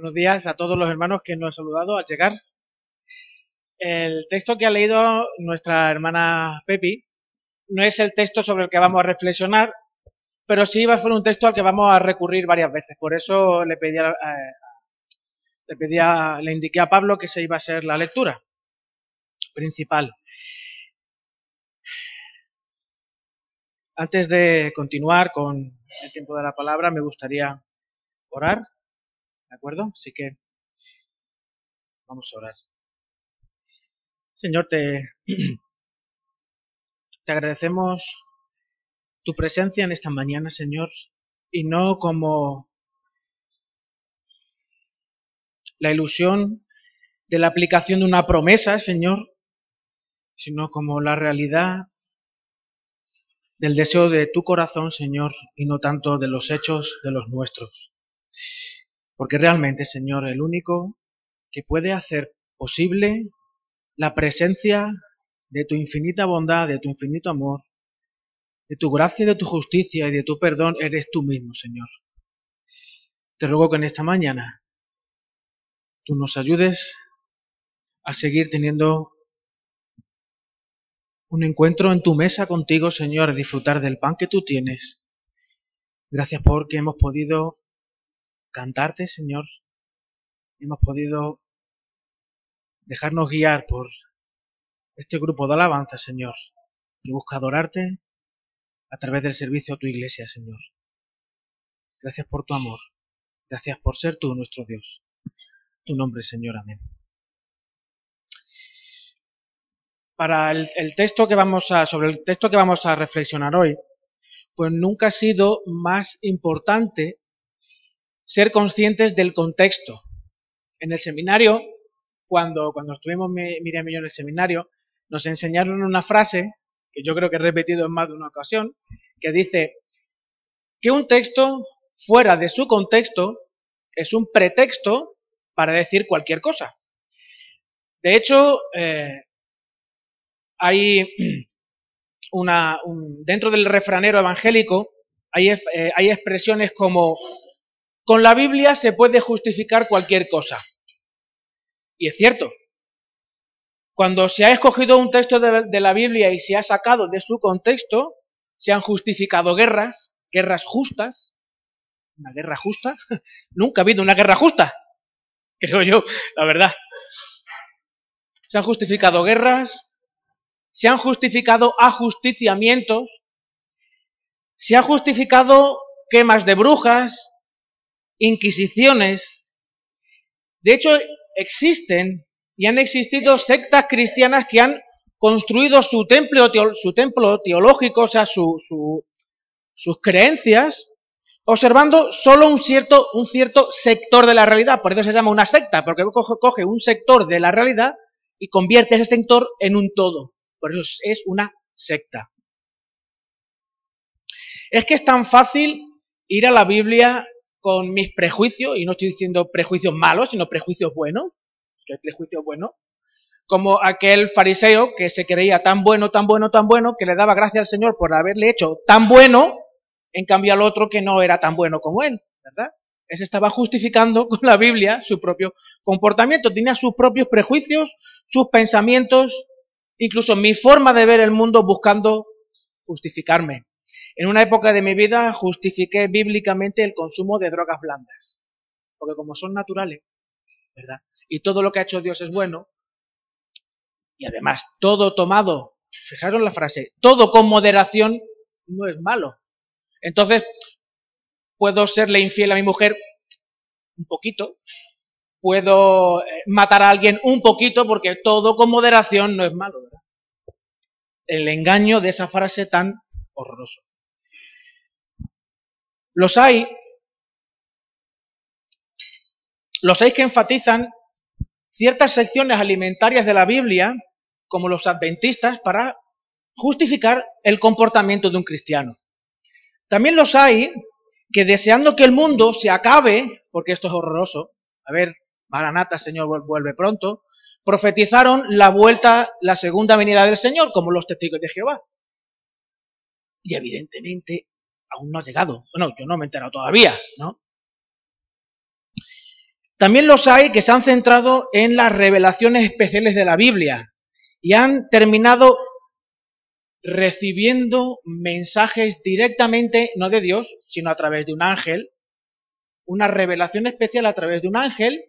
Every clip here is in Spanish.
Buenos días a todos los hermanos que nos han saludado al llegar. El texto que ha leído nuestra hermana Pepi no es el texto sobre el que vamos a reflexionar, pero sí va a ser un texto al que vamos a recurrir varias veces. Por eso le pedí, eh, le, pedía, le indiqué a Pablo que se iba a ser la lectura principal. Antes de continuar con el tiempo de la palabra, me gustaría orar, ¿de acuerdo? Así que vamos a orar. Señor, te, te agradecemos tu presencia en esta mañana, Señor, y no como la ilusión de la aplicación de una promesa, Señor, sino como la realidad del deseo de tu corazón, Señor, y no tanto de los hechos de los nuestros. Porque realmente, Señor, el único que puede hacer posible la presencia de tu infinita bondad, de tu infinito amor, de tu gracia, de tu justicia y de tu perdón, eres tú mismo, Señor. Te ruego que en esta mañana tú nos ayudes a seguir teniendo un encuentro en tu mesa contigo, Señor, a disfrutar del pan que tú tienes. Gracias porque hemos podido cantarte, Señor. Hemos podido dejarnos guiar por este grupo de alabanza, Señor, que busca adorarte a través del servicio a tu iglesia, Señor. Gracias por tu amor. Gracias por ser tú nuestro Dios. Tu nombre, Señor. Amén. para el, texto que vamos a, sobre el texto que vamos a reflexionar hoy, pues nunca ha sido más importante ser conscientes del contexto. En el seminario, cuando, cuando estuvimos Miriam y yo en el seminario, nos enseñaron una frase, que yo creo que he repetido en más de una ocasión, que dice que un texto fuera de su contexto es un pretexto para decir cualquier cosa. De hecho, eh, hay una, dentro del refranero evangélico hay, eh, hay expresiones como con la Biblia se puede justificar cualquier cosa. Y es cierto. Cuando se ha escogido un texto de, de, la Biblia y se ha sacado de su contexto, se han justificado guerras, guerras justas. ¿Una guerra justa? Nunca ha habido una guerra justa, creo yo, la verdad. Se han justificado guerras, se han justificado ajusticiamientos, se han justificado quemas de brujas, inquisiciones. De hecho, existen y han existido sectas cristianas que han construido su templo, su teológico, o sea, sus creencias, observando solo un cierto sector de la realidad. Por eso se llama una secta, porque coge un sector de la realidad y convierte ese sector en un todo. Por eso es una secta. Es que es tan fácil ir a la Biblia con mis prejuicios, y no estoy diciendo prejuicios malos, sino prejuicios buenos, hay prejuicios buenos, como aquel fariseo que se creía tan bueno, tan bueno, tan bueno, que le daba gracias al Señor por haberle hecho tan bueno, en cambio al otro que no era tan bueno como él, ¿verdad? Ese estaba justificando con la Biblia su propio comportamiento, tenía sus propios prejuicios, sus pensamientos, incluso mi forma de ver el mundo buscando justificarme. En una época de mi vida justifiqué bíblicamente el consumo de drogas blandas, porque como son naturales, ¿verdad? Y todo lo que ha hecho Dios es bueno, y además todo tomado, fijaros la frase, todo con moderación no es malo. Entonces, puedo serle infiel a mi mujer un poquito, puedo eh, matar a alguien un poquito porque todo con moderación no es malo, ¿verdad? El engaño de esa frase tan horroroso. Los hay, los hay que enfatizan ciertas secciones alimentarias de la Biblia, como los adventistas, para justificar el comportamiento de un cristiano. También los hay que deseando que el mundo se acabe, porque esto es horroroso, a ver, Maranata, Señor, vuelve pronto, profetizaron la vuelta, la segunda venida del Señor, como los testigos de Jehová. Y evidentemente aún no ha llegado. Bueno, yo no me he enterado todavía, ¿no? También los hay que se han centrado en las revelaciones especiales de la Biblia y han terminado recibiendo mensajes directamente, no de Dios, sino a través de un ángel, una revelación especial a través de un ángel,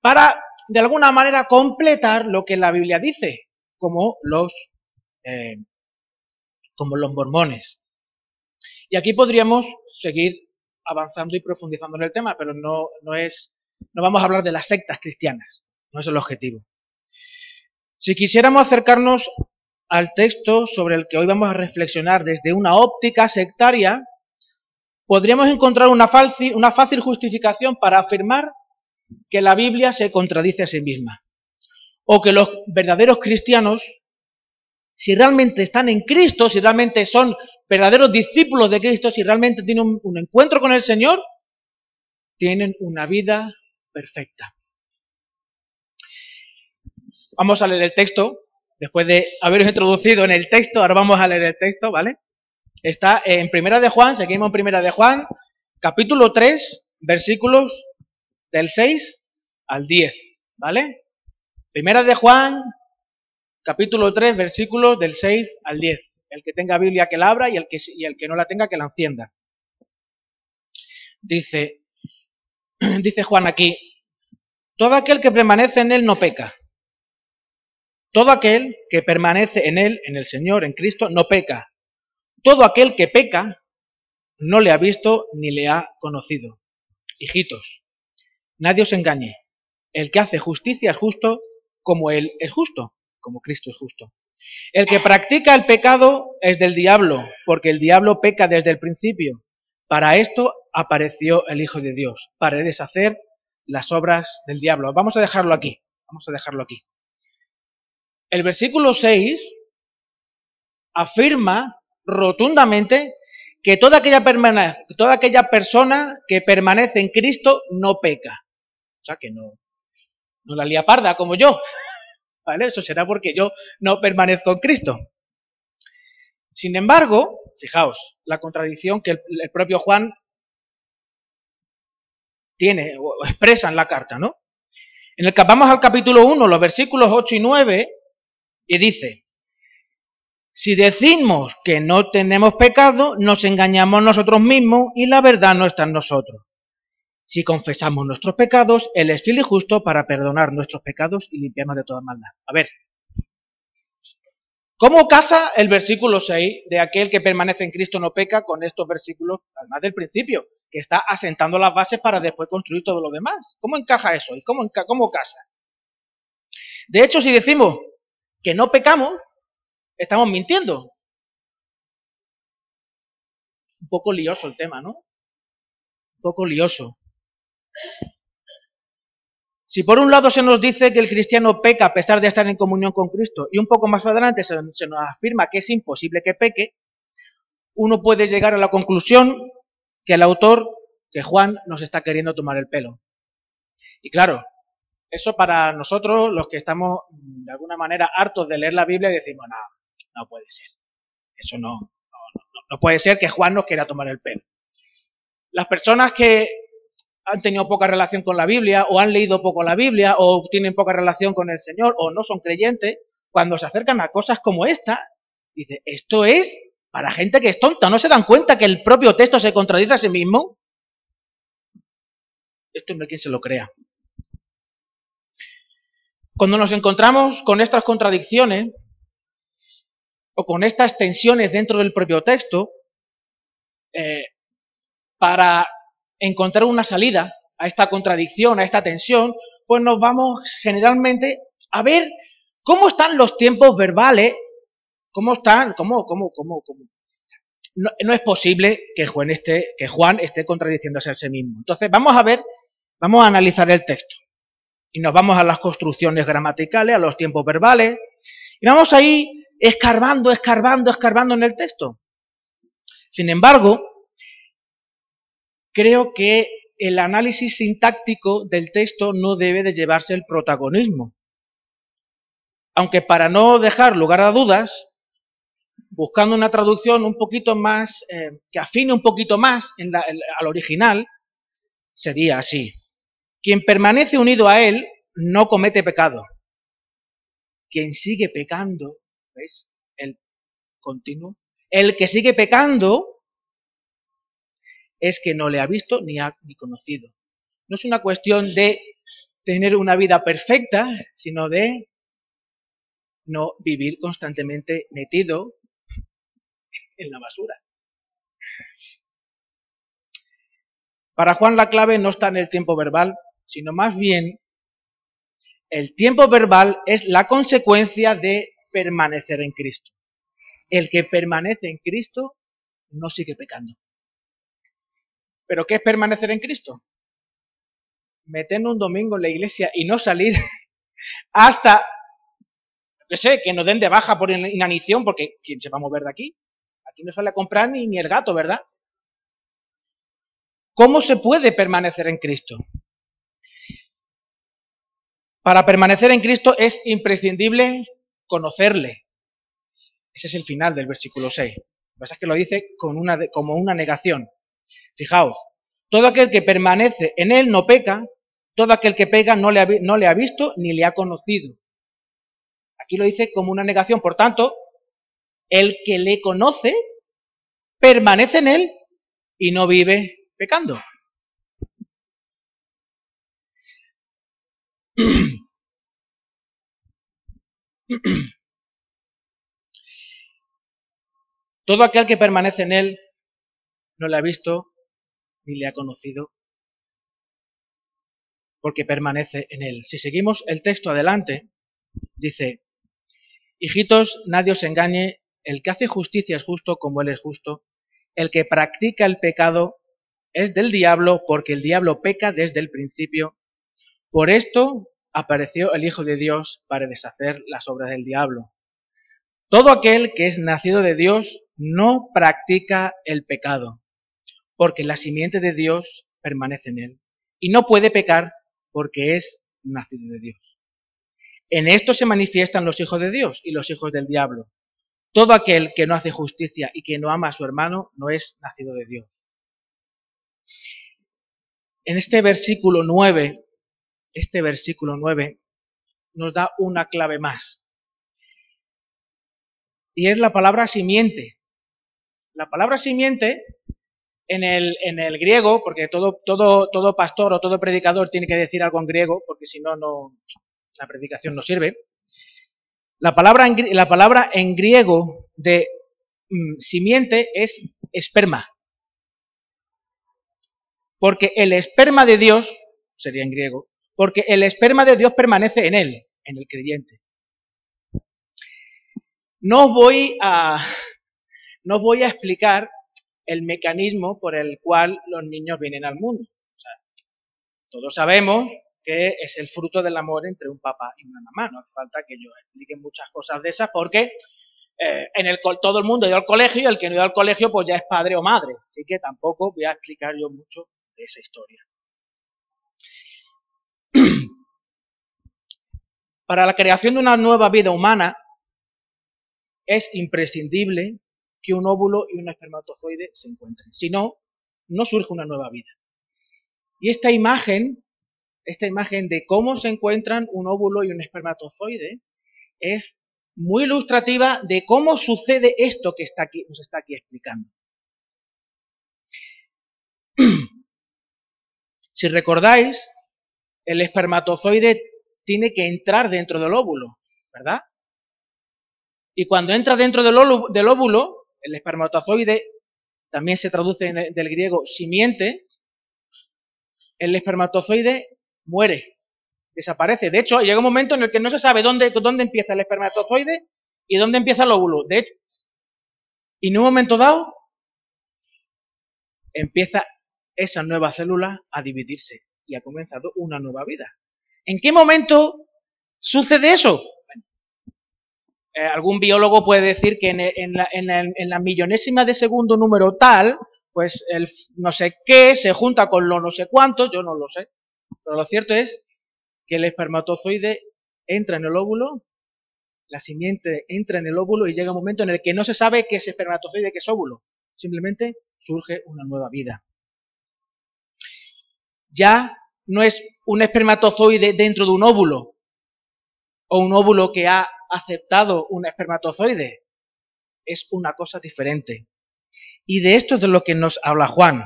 para de alguna manera completar lo que la Biblia dice, como los, eh, como los mormones. Y aquí podríamos seguir avanzando y profundizando en el tema, pero no, no es, no vamos a hablar de las sectas cristianas, no es el objetivo. Si quisiéramos acercarnos al texto sobre el que hoy vamos a reflexionar desde una óptica sectaria, podríamos encontrar una fácil, una fácil justificación para afirmar que la Biblia se contradice a sí misma. O que los verdaderos cristianos, si realmente están en Cristo, si realmente son verdaderos discípulos de Cristo, si realmente tienen un, encuentro con el Señor, tienen una vida perfecta. Vamos a leer el texto después de haberos introducido en el texto, ahora vamos a leer el texto, ¿vale? Está en Primera de Juan, seguimos en Primera de Juan, capítulo 3, versículos del 6 al 10, ¿vale? Primera de Juan, capítulo 3, versículos del 6 al 10. El que tenga Biblia que la abra y el que, y el que no la tenga que la encienda. Dice, dice Juan aquí, todo aquel que permanece en él no peca. Todo aquel que permanece en Él, en el Señor, en Cristo, no peca. Todo aquel que peca no le ha visto ni le ha conocido. Hijitos, nadie os engañe. El que hace justicia es justo como Él es justo, como Cristo es justo. El que practica el pecado es del diablo, porque el diablo peca desde el principio. Para esto apareció el Hijo de Dios, para deshacer las obras del diablo. Vamos a dejarlo aquí, vamos a dejarlo aquí. El versículo 6 afirma rotundamente que toda aquella, toda aquella persona que permanece en Cristo no peca. O sea, que no, no la lía parda como yo. ¿Vale? Eso será porque yo no permanezco en Cristo. Sin embargo, fijaos, la contradicción que el, propio Juan tiene o expresa en la carta, ¿no? En el que vamos al capítulo 1, los versículos 8 y 9, y dice, si decimos que no tenemos pecado, nos engañamos nosotros mismos y la verdad no está en nosotros. Si confesamos nuestros pecados, Él es fiel y justo para perdonar nuestros pecados y limpiarnos de toda maldad. A ver, ¿cómo casa el versículo 6 de aquel que permanece en Cristo no peca con estos versículos, además del principio, que está asentando las bases para después construir todo lo demás? ¿Cómo encaja eso? ¿Y cómo, cómo casa? De hecho, si decimos que no pecamos, estamos mintiendo. Un poco lioso el tema, ¿no? Un poco lioso. Si por un lado se nos dice que el cristiano peca a pesar de estar en comunión con Cristo y un poco más adelante se, nos afirma que es imposible que peque, uno puede llegar a la conclusión que el autor, que Juan, nos está queriendo tomar el pelo. Y claro, eso para nosotros, los que estamos mm, de alguna manera hartos de leer la Biblia, decimos, no, no puede ser. Eso no, no, no, puede ser que Juan nos quiera tomar el pelo. Las personas que han tenido poca relación con la Biblia, o han leído poco la Biblia, o tienen poca relación con el Señor, o no son creyentes, cuando se acercan a cosas como esta, dice, esto es para gente que es tonta, ¿no se dan cuenta que el propio texto se contradice a sí mismo? Esto no hay quien se lo crea. Cuando nos encontramos con estas contradicciones o con estas tensiones dentro del propio texto, eh, para encontrar una salida a esta contradicción, a esta tensión, pues nos vamos generalmente a ver cómo están los tiempos verbales, cómo están, cómo, cómo, cómo, cómo. No, no, es posible que Juan, esté, que Juan esté contradiciéndose a sí mismo. Entonces, vamos a ver, vamos a analizar el texto y nos vamos a las construcciones gramaticales, a los tiempos verbales, y vamos ahí escarbando, escarbando, escarbando en el texto. Sin embargo, creo que el análisis sintáctico del texto no debe de llevarse el protagonismo. Aunque para no dejar lugar a dudas, buscando una traducción un poquito más, eh, que afine un poquito más al original, sería así. Quien permanece unido a Él no comete pecado. Quien sigue pecando, ¿ves? El continuo. El que sigue pecando es que no le ha visto ni ha ni conocido. No es una cuestión de tener una vida perfecta, sino de no vivir constantemente metido en la basura. Para Juan la clave no está en el tiempo verbal, sino más bien el tiempo verbal es la consecuencia de permanecer en Cristo. El que permanece en Cristo no sigue pecando. ¿Pero qué es permanecer en Cristo? Meternos un domingo en la iglesia y no salir hasta, que sé, que nos den de baja por inanición, porque ¿quién se va a mover de aquí? Aquí no sale a comprar ni, el gato, ¿verdad? ¿Cómo se puede permanecer en Cristo? Para permanecer en Cristo es imprescindible conocerle. Ese es el final del versículo 6. Lo que pasa es que lo dice con como una negación. Fijaos, todo aquel que permanece en él no peca, todo aquel que pega no le, ha, no le ha visto ni le ha conocido. Aquí lo dice como una negación. Por tanto, el que le conoce permanece en él y no vive pecando. Todo aquel que permanece en él no le ha visto le ha conocido porque permanece en él. Si seguimos el texto adelante, dice, hijitos, nadie os engañe, el que hace justicia es justo como él es justo, el que practica el pecado es del diablo porque el diablo peca desde el principio. Por esto apareció el Hijo de Dios para deshacer las obras del diablo. Todo aquel que es nacido de Dios no practica el pecado, porque la simiente de Dios permanece en él, y no puede pecar porque es nacido de Dios. En esto se manifiestan los hijos de Dios y los hijos del diablo. Todo aquel que no hace justicia y que no ama a su hermano no es nacido de Dios en este versículo 9, este versículo 9 nos da una clave más. Y es la palabra simiente. La palabra simiente en el, en el griego, porque todo, todo, todo pastor o todo predicador tiene que decir algo en griego, porque si no, no la predicación no sirve. La palabra en, la palabra en griego de mm, simiente es esperma. Porque el esperma de Dios, sería en griego, porque el esperma de Dios permanece en él, en el creyente. No voy a, no voy a explicar el mecanismo por el cual los niños vienen al mundo. todos sabemos que es el fruto del amor entre un papá y una mamá. No hace falta que yo explique muchas cosas de esas porque eh, en el, todo el mundo ha ido al colegio y el que no ha ido al colegio pues ya es padre o madre. Así que tampoco voy a explicar yo mucho esa historia. Para la creación de una nueva vida humana es imprescindible que un óvulo y un espermatozoide se encuentren. Si no, no surge una nueva vida. Y esta imagen, esta imagen de cómo se encuentran un óvulo y un espermatozoide, es muy ilustrativa de cómo sucede esto que está aquí, nos está aquí explicando. Si recordáis, el espermatozoide tiene que entrar dentro del óvulo, ¿verdad? Y cuando entra dentro del óvulo, el espermatozoide también se traduce del griego simiente, el espermatozoide muere, desaparece. De hecho, llega un momento en el que no se sabe dónde, dónde empieza el espermatozoide y dónde empieza el óvulo. De y en un momento dado empieza esa nueva célula a dividirse y ha comenzado una nueva vida. ¿En qué momento sucede eso? Eh, algún biólogo puede decir que en, la, millonésima de segundo número tal, pues el no sé qué se junta con lo no sé cuánto, yo no lo sé. Pero lo cierto es que el espermatozoide entra en el óvulo, la simiente entra en el óvulo y llega un momento en el que no se sabe qué es espermatozoide, qué es óvulo. Simplemente surge una nueva vida ya no es un espermatozoide dentro de un óvulo o un óvulo que ha aceptado un espermatozoide. Es una cosa diferente. Y de esto es de lo que nos habla Juan.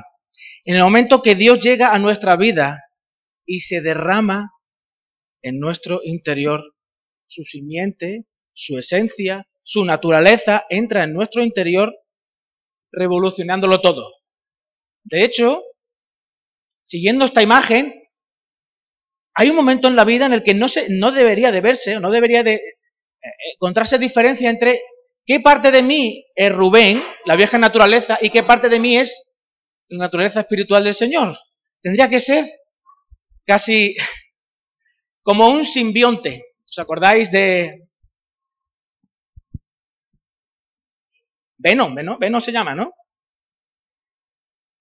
En el momento que Dios llega a nuestra vida y se derrama en nuestro interior su simiente, su esencia, su naturaleza, entra en nuestro interior revolucionándolo todo. De hecho, siguiendo esta imagen, hay un momento en la vida en el que no, se, no debería de verse, o no debería de eh, encontrarse diferencia entre qué parte de mí es Rubén, la vieja naturaleza, y qué parte de mí es la naturaleza espiritual del Señor. Tendría que ser casi como un simbionte. ¿Os acordáis de Venom? Venom, Venom se llama, ¿no?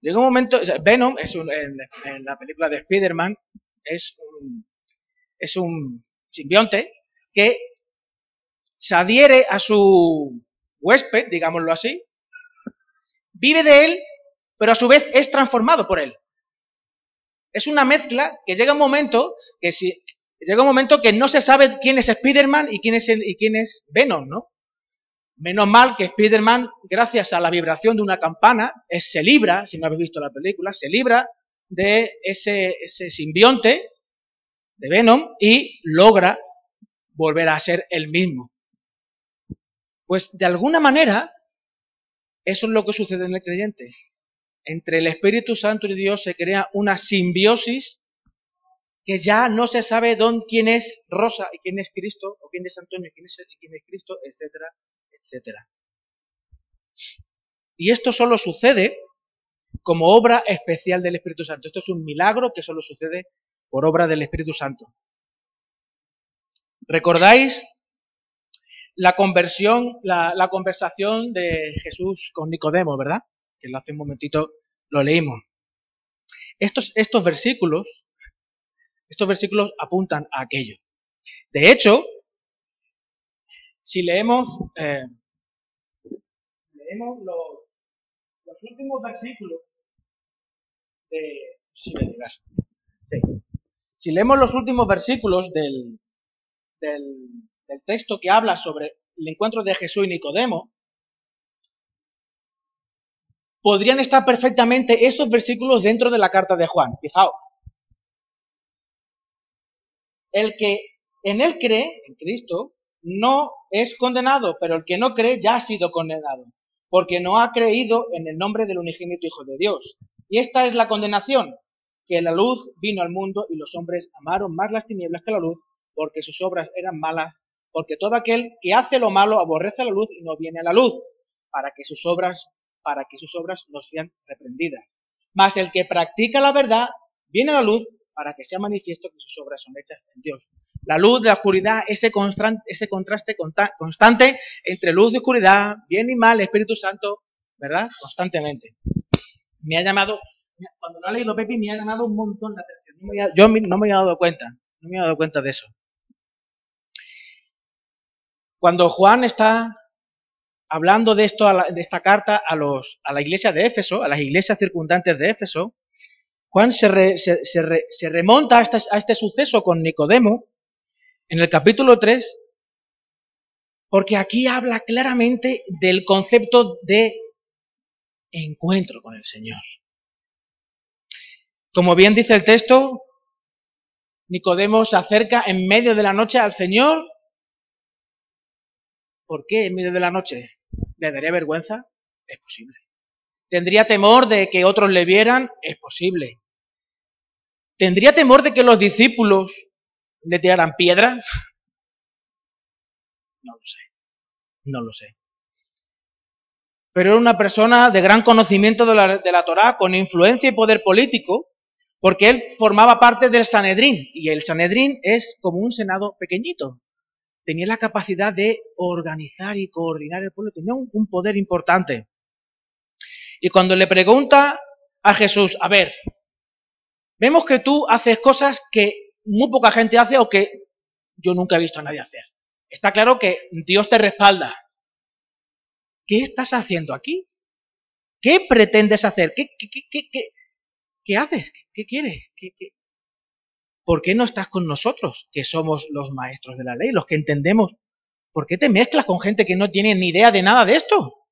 Llega un momento, Venom es en, la película de Spider-Man, es un, es un simbionte que se adhiere a su huésped, digámoslo así, vive de él, pero a su vez es transformado por él. Es una mezcla que llega un momento que si llega un momento que no se sabe quién es Spider-Man y quién es y quién es Venom, ¿no? Menos mal que Spider-Man, gracias a la vibración de una campana, se libra, si no habéis visto la película, se libra de ese, ese simbionte de Venom y logra volver a ser el mismo. Pues de alguna manera, eso es lo que sucede en el creyente. Entre el Espíritu Santo y Dios se crea una simbiosis que ya no se sabe dónde, quién es Rosa y quién es Cristo, o quién es Antonio y quién es, y quién es Cristo, etcétera, etcétera. Y esto solo sucede como obra especial del Espíritu Santo. Esto es un milagro que solo sucede por obra del Espíritu Santo. ¿Recordáis la conversión, la, conversación de Jesús con Nicodemo, verdad? Que hace un momentito lo leímos. Estos, estos versículos, estos versículos apuntan a aquello. De hecho, si leemos, eh, leemos los, últimos versículos de... Si leemos los últimos versículos del, del, texto que habla sobre el encuentro de Jesús y Nicodemo, podrían estar perfectamente esos versículos dentro de la carta de Juan. Fijaos. El que en él cree, en Cristo, no es condenado, pero el que no cree ya ha sido condenado, porque no ha creído en el nombre del unigénito Hijo de Dios. Y esta es la condenación, que la luz vino al mundo y los hombres amaron más las tinieblas que la luz, porque sus obras eran malas, porque todo aquel que hace lo malo aborrece la luz y no viene a la luz, para que sus obras, para que sus obras no sean reprendidas. Mas el que practica la verdad viene a la luz para que sea manifiesto que sus obras son hechas en Dios. La luz, la oscuridad, ese, ese contraste constante entre luz y oscuridad, bien y mal, Espíritu Santo, ¿verdad? Constantemente. Me ha llamado, cuando lo ha leído Pepi, me ha llamado un montón la atención. yo no me había dado cuenta, no me había dado cuenta de eso. Cuando Juan está hablando de esto, de esta carta a, los, a la iglesia de Éfeso, a las iglesias circundantes de Éfeso, Juan se, remonta a este, a este suceso con Nicodemo en el capítulo 3, porque aquí habla claramente del concepto de encuentro con el Señor. Como bien dice el texto, Nicodemo se acerca en medio de la noche al Señor. ¿Por qué en medio de la noche? ¿Le daría vergüenza? Es posible. ¿Tendría temor de que otros le vieran? Es posible. ¿Tendría temor de que los discípulos le tiraran piedras? No lo sé. No lo sé. Pero era una persona de gran conocimiento de la, de Torá, con influencia y poder político, porque él formaba parte del Sanedrín, y el Sanedrín es como un senado pequeñito. Tenía la capacidad de organizar y coordinar el pueblo, tenía un poder importante. Y cuando le pregunta a Jesús, a ver, Vemos que tú haces cosas que muy poca gente hace o que yo nunca he visto a nadie hacer. Está claro que Dios te respalda. ¿Qué estás haciendo aquí? ¿Qué pretendes hacer? ¿Qué, qué, qué, qué, qué haces? ¿Qué quieres? ¿Por qué no estás con nosotros, que somos los maestros de la ley, los que entendemos? ¿Por qué te mezclas con gente que no tiene ni idea de nada de esto?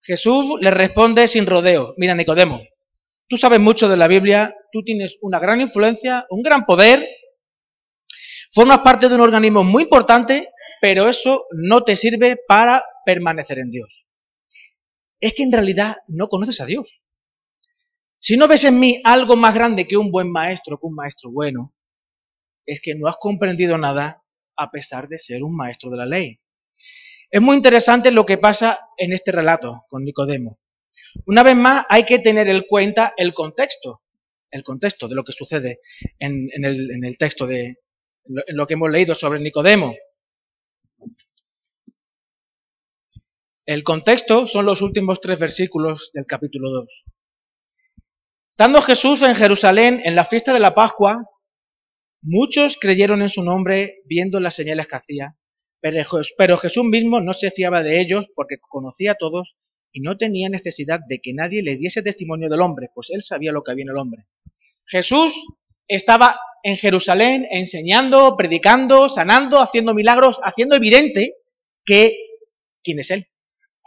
Jesús le responde sin rodeo, mira Nicodemo, tú sabes mucho de la Biblia, tú tienes una gran influencia, un gran poder, formas parte de un organismo muy importante, pero eso no te sirve para permanecer en Dios. Es que en realidad no conoces a Dios. Si no ves en mí algo más grande que un buen maestro, que un maestro bueno, es que no has comprendido nada a pesar de ser un maestro de la ley. Es muy interesante lo que pasa en este relato con Nicodemo. Una vez más, hay que tener en cuenta el contexto, el contexto de lo que sucede en, el, texto de en lo que hemos leído sobre Nicodemo. El contexto son los últimos tres versículos del capítulo 2. Estando Jesús en Jerusalén en la fiesta de la Pascua, muchos creyeron en su nombre viendo las señales que hacía, pero Jesús mismo no se fiaba de ellos porque conocía a todos y no tenía necesidad de que nadie le diese testimonio del hombre, pues él sabía lo que había en el hombre. Jesús estaba en Jerusalén enseñando, predicando, sanando, haciendo milagros, haciendo evidente que quién es él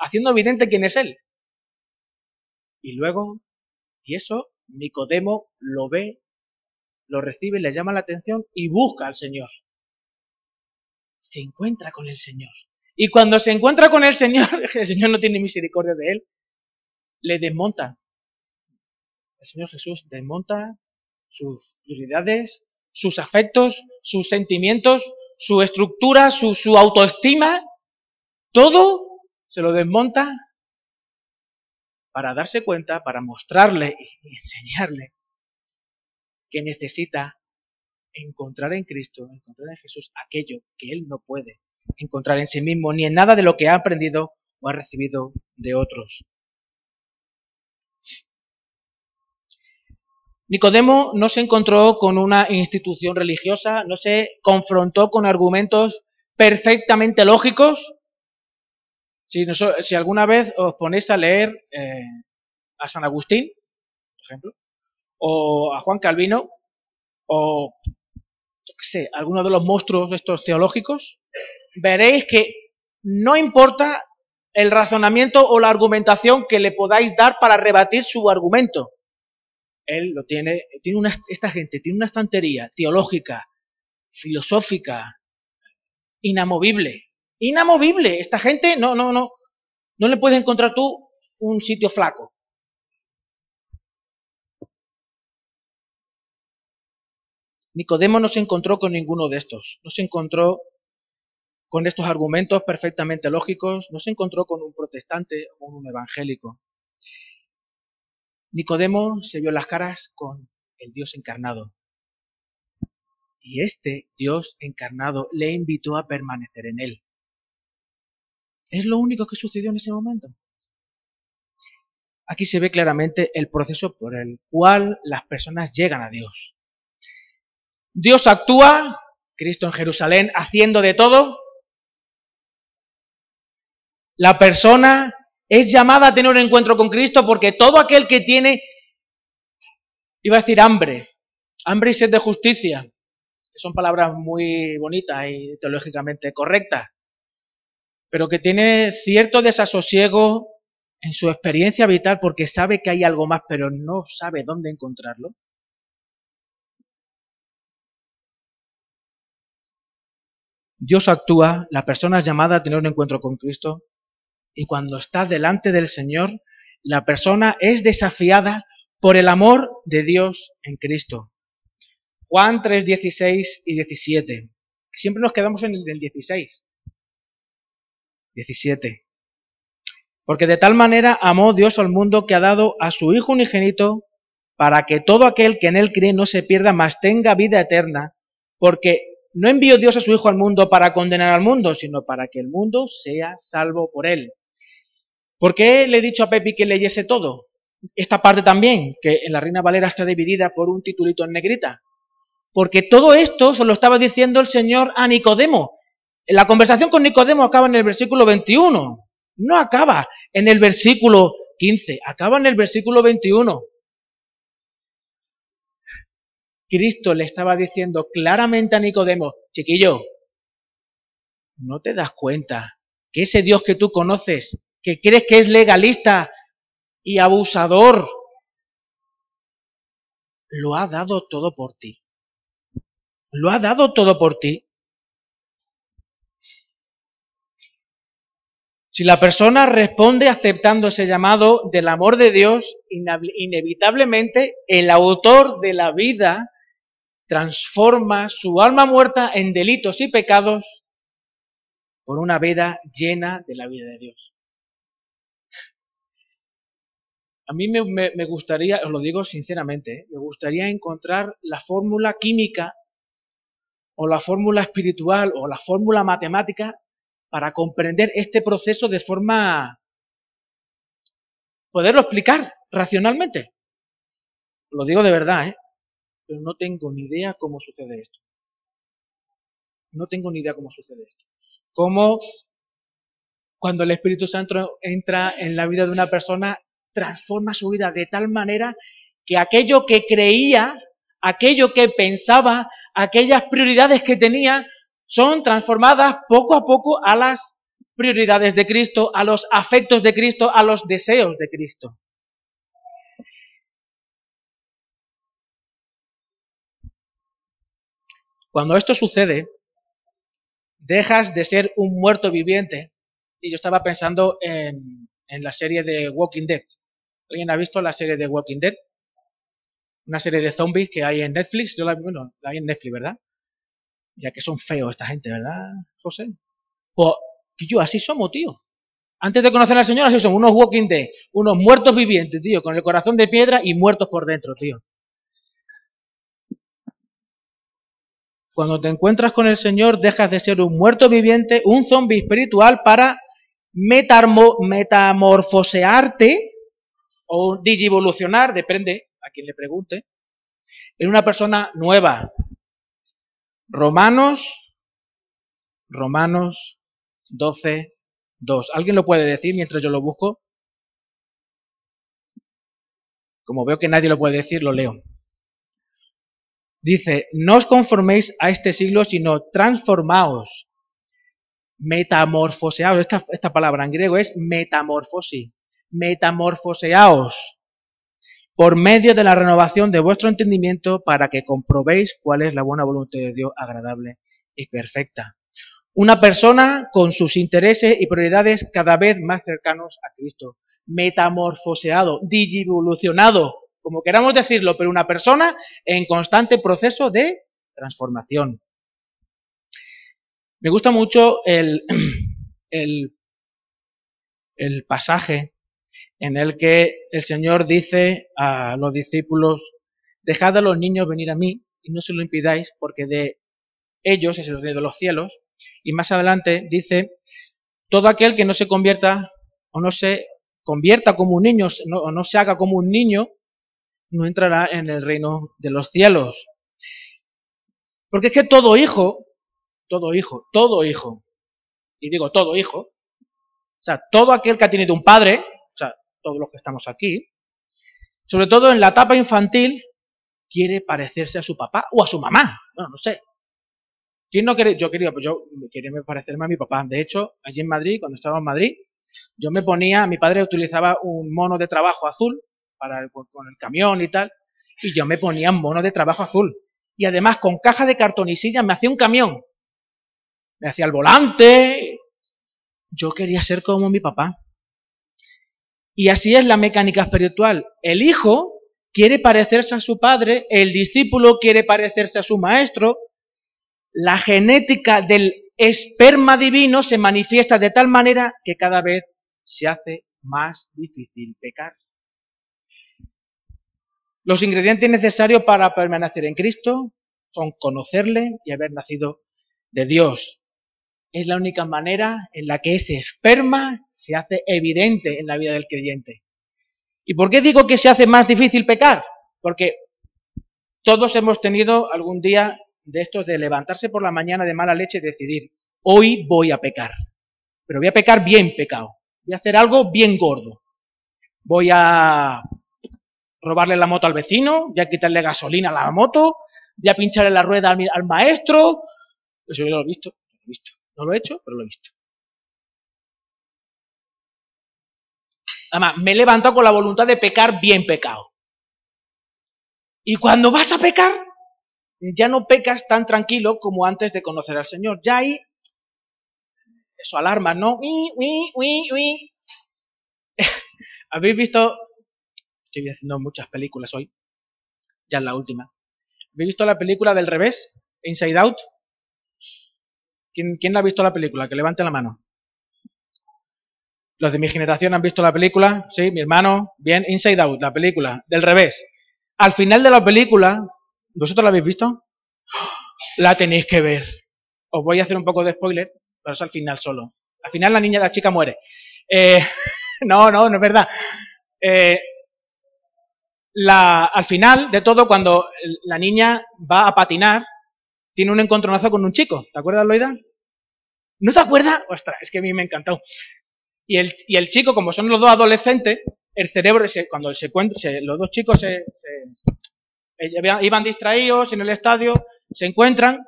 haciendo evidente quién es Él. Y luego, y eso, Nicodemo lo ve, lo recibe, le llama la atención y busca al Señor. Se encuentra con el Señor. Y cuando se encuentra con el Señor, el Señor no tiene misericordia de él, le desmonta. El Señor Jesús desmonta sus prioridades, sus afectos, sus sentimientos, su estructura, su, su autoestima, todo se lo desmonta para darse cuenta, para mostrarle y enseñarle que necesita encontrar en Cristo, encontrar en Jesús aquello que él no puede encontrar en sí mismo ni en nada de lo que ha aprendido o ha recibido de otros. Nicodemo no se encontró con una institución religiosa, no se confrontó con argumentos perfectamente lógicos, si, alguna vez os ponéis a leer eh, a San Agustín, por ejemplo, o a Juan Calvino, o, yo qué sé, alguno de los monstruos estos teológicos, veréis que no importa el razonamiento o la argumentación que le podáis dar para rebatir su argumento. Él lo tiene, tiene una, esta gente tiene una estantería teológica, filosófica, inamovible, inamovible. Esta gente no, no, no, no le puedes encontrar tú un sitio flaco. Nicodemo no se encontró con ninguno de estos, no se encontró con estos argumentos perfectamente lógicos, no se encontró con un protestante o un evangélico. Nicodemo se vio las caras con el Dios encarnado. Y este Dios encarnado le invitó a permanecer en él. Es lo único que sucedió en ese momento. Aquí se ve claramente el proceso por el cual las personas llegan a Dios. Dios actúa, Cristo en Jerusalén, haciendo de todo. La persona es llamada a tener un encuentro con Cristo porque todo aquel que tiene, iba a decir hambre, hambre y sed de justicia, que son palabras muy bonitas y teológicamente correctas, pero que tiene cierto desasosiego en su experiencia vital porque sabe que hay algo más, pero no sabe dónde encontrarlo. Dios actúa, la persona es llamada a tener un encuentro con Cristo y cuando está delante del Señor, la persona es desafiada por el amor de Dios en Cristo. Juan 3, 16 y 17. Siempre nos quedamos en el del 16. 17. Porque de tal manera amó Dios al mundo que ha dado a su Hijo unigénito para que todo aquel que en él cree no se pierda, mas tenga vida eterna, porque no envió Dios a su Hijo al mundo para condenar al mundo, sino para que el mundo sea salvo por él. ¿Por qué le he dicho a Pepi que leyese todo? Esta parte también, que en la Reina Valera está dividida por un titulito en negrita. Porque todo esto se lo estaba diciendo el Señor a Nicodemo, la conversación con Nicodemo acaba en el versículo 21. No acaba en el versículo 15, acaba en el versículo 21. Cristo le estaba diciendo claramente a Nicodemo, chiquillo, ¿no te das cuenta que ese Dios que tú conoces, que crees que es legalista y abusador, lo ha dado todo por ti? Lo ha dado todo por ti. Si la persona responde aceptando ese llamado del amor de Dios, inevitablemente el autor de la vida transforma su alma muerta en delitos y pecados por una vida llena de la vida de Dios. A mí me, gustaría, os lo digo sinceramente, ¿eh? me gustaría encontrar la fórmula química o la fórmula espiritual o la fórmula matemática para comprender este proceso de forma... poderlo explicar racionalmente. Lo digo de verdad, ¿eh? Pero no tengo ni idea cómo sucede esto. No tengo ni idea cómo sucede esto. Cómo cuando el Espíritu Santo entra en la vida de una persona, transforma su vida de tal manera que aquello que creía, aquello que pensaba, aquellas prioridades que tenía, son transformadas poco a poco a las prioridades de Cristo, a los afectos de Cristo, a los deseos de Cristo. Cuando esto sucede, dejas de ser un muerto viviente. Y yo estaba pensando en, la serie de Walking Dead. ¿Alguien ha visto la serie de Walking Dead? Una serie de zombies que hay en Netflix. Yo la, bueno, la hay en Netflix, ¿verdad? Ya que son feos esta gente, ¿verdad, José? Pues yo así somos, tío. Antes de conocer al Señor, así somos, unos walking dead, unos muertos vivientes, tío, con el corazón de piedra y muertos por dentro, tío. Cuando te encuentras con el Señor, dejas de ser un muerto viviente, un zombie espiritual para metamorfosearte o digivolucionar, depende a quien le pregunte, en una persona nueva, Romanos, Romanos 12, 2. ¿Alguien lo puede decir mientras yo lo busco? Como veo que nadie lo puede decir, lo leo. Dice, no os conforméis a este siglo, sino transformaos, metamorfoseaos. Esta, esta palabra en griego es metamorfosis. Metamorfoseaos por medio de la renovación de vuestro entendimiento para que comprobéis cuál es la buena voluntad de Dios agradable y perfecta. Una persona con sus intereses y prioridades cada vez más cercanos a Cristo, metamorfoseado, digivolucionado, como queramos decirlo, pero una persona en constante proceso de transformación. Me gusta mucho el, el, el pasaje en el que el Señor dice a los discípulos, dejad a los niños venir a mí y no se lo impidáis porque de ellos es el reino de los cielos. Y más adelante dice, todo aquel que no se convierta o no se convierta como un niño o no se haga como un niño, no entrará en el reino de los cielos. Porque es que todo hijo, todo hijo, todo hijo, y digo todo hijo, o sea, todo aquel que ha tenido un padre, todos los que estamos aquí, sobre todo en la etapa infantil, quiere parecerse a su papá o a su mamá. No, no sé. ¿Quién no quiere? Yo quería, pues yo quería parecerme a mi papá. De hecho, allí en Madrid, cuando estaba en Madrid, yo me ponía, mi padre utilizaba un mono de trabajo azul para con el camión y tal, y yo me ponía un mono de trabajo azul. Y además con caja de cartón y silla me hacía un camión. Me hacía el volante. Yo quería ser como mi papá. Y así es la mecánica espiritual. El hijo quiere parecerse a su padre, el discípulo quiere parecerse a su maestro. La genética del esperma divino se manifiesta de tal manera que cada vez se hace más difícil pecar. Los ingredientes necesarios para permanecer en Cristo son conocerle y haber nacido de Dios es la única manera en la que ese esperma se hace evidente en la vida del creyente. ¿Y por qué digo que se hace más difícil pecar? Porque todos hemos tenido algún día de estos de levantarse por la mañana de mala leche y decidir, hoy voy a pecar, pero voy a pecar bien pecado, voy a hacer algo bien gordo, voy a robarle la moto al vecino, voy a quitarle gasolina a la moto, voy a pincharle la rueda al, maestro. Eso yo lo visto, lo he visto. No lo he hecho, pero lo he visto. Además, me he levantado con la voluntad de pecar bien pecado. Y cuando vas a pecar, ya no pecas tan tranquilo como antes de conocer al Señor. Ya hay eso alarma, ¿no? ¿Habéis visto? Estoy haciendo muchas películas hoy. Ya es la última. ¿Habéis visto la película del revés? Inside Out. ¿Quién, ¿Quién la ha visto la película? Que levante la mano. Los de mi generación han visto la película, sí, mi hermano, bien, Inside Out, la película, del revés. Al final de la película, ¿vosotros la habéis visto? La tenéis que ver. Os voy a hacer un poco de spoiler, pero es al final solo. Al final la niña, la chica muere. Eh, no, no, no es verdad. Eh, la, al final de todo, cuando la niña va a patinar, tiene un encontronazo con un chico. ¿Te acuerdas, Loida? ¿No te acuerdas? Ostras, es que a mí me ha encantado. Y el, y el chico, como son los dos adolescentes, el cerebro, cuando se, se los dos chicos se, iban distraídos en el estadio, se encuentran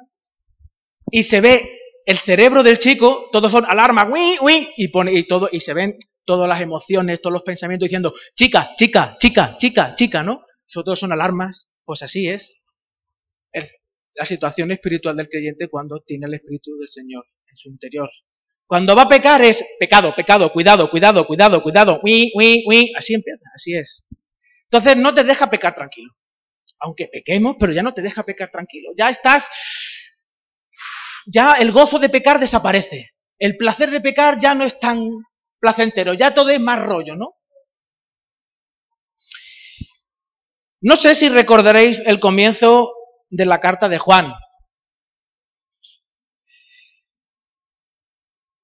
y se ve el cerebro del chico, todos son alarma, uy, uy, y pone y todo y se ven todas las emociones, todos los pensamientos diciendo, chica, chica, chica, chica, chica, ¿no? Eso todos son alarmas, pues así es la situación espiritual del creyente cuando tiene el espíritu del Señor en su interior. Cuando va a pecar es pecado, pecado, cuidado, cuidado, cuidado, cuidado, uy, uy, uy, así empieza, así es. Entonces no te deja pecar tranquilo. Aunque pequemos, pero ya no te deja pecar tranquilo. Ya estás, ya el gozo de pecar desaparece. El placer de pecar ya no es tan placentero, ya todo es más rollo, ¿no? No sé si recordaréis el comienzo de la carta de Juan.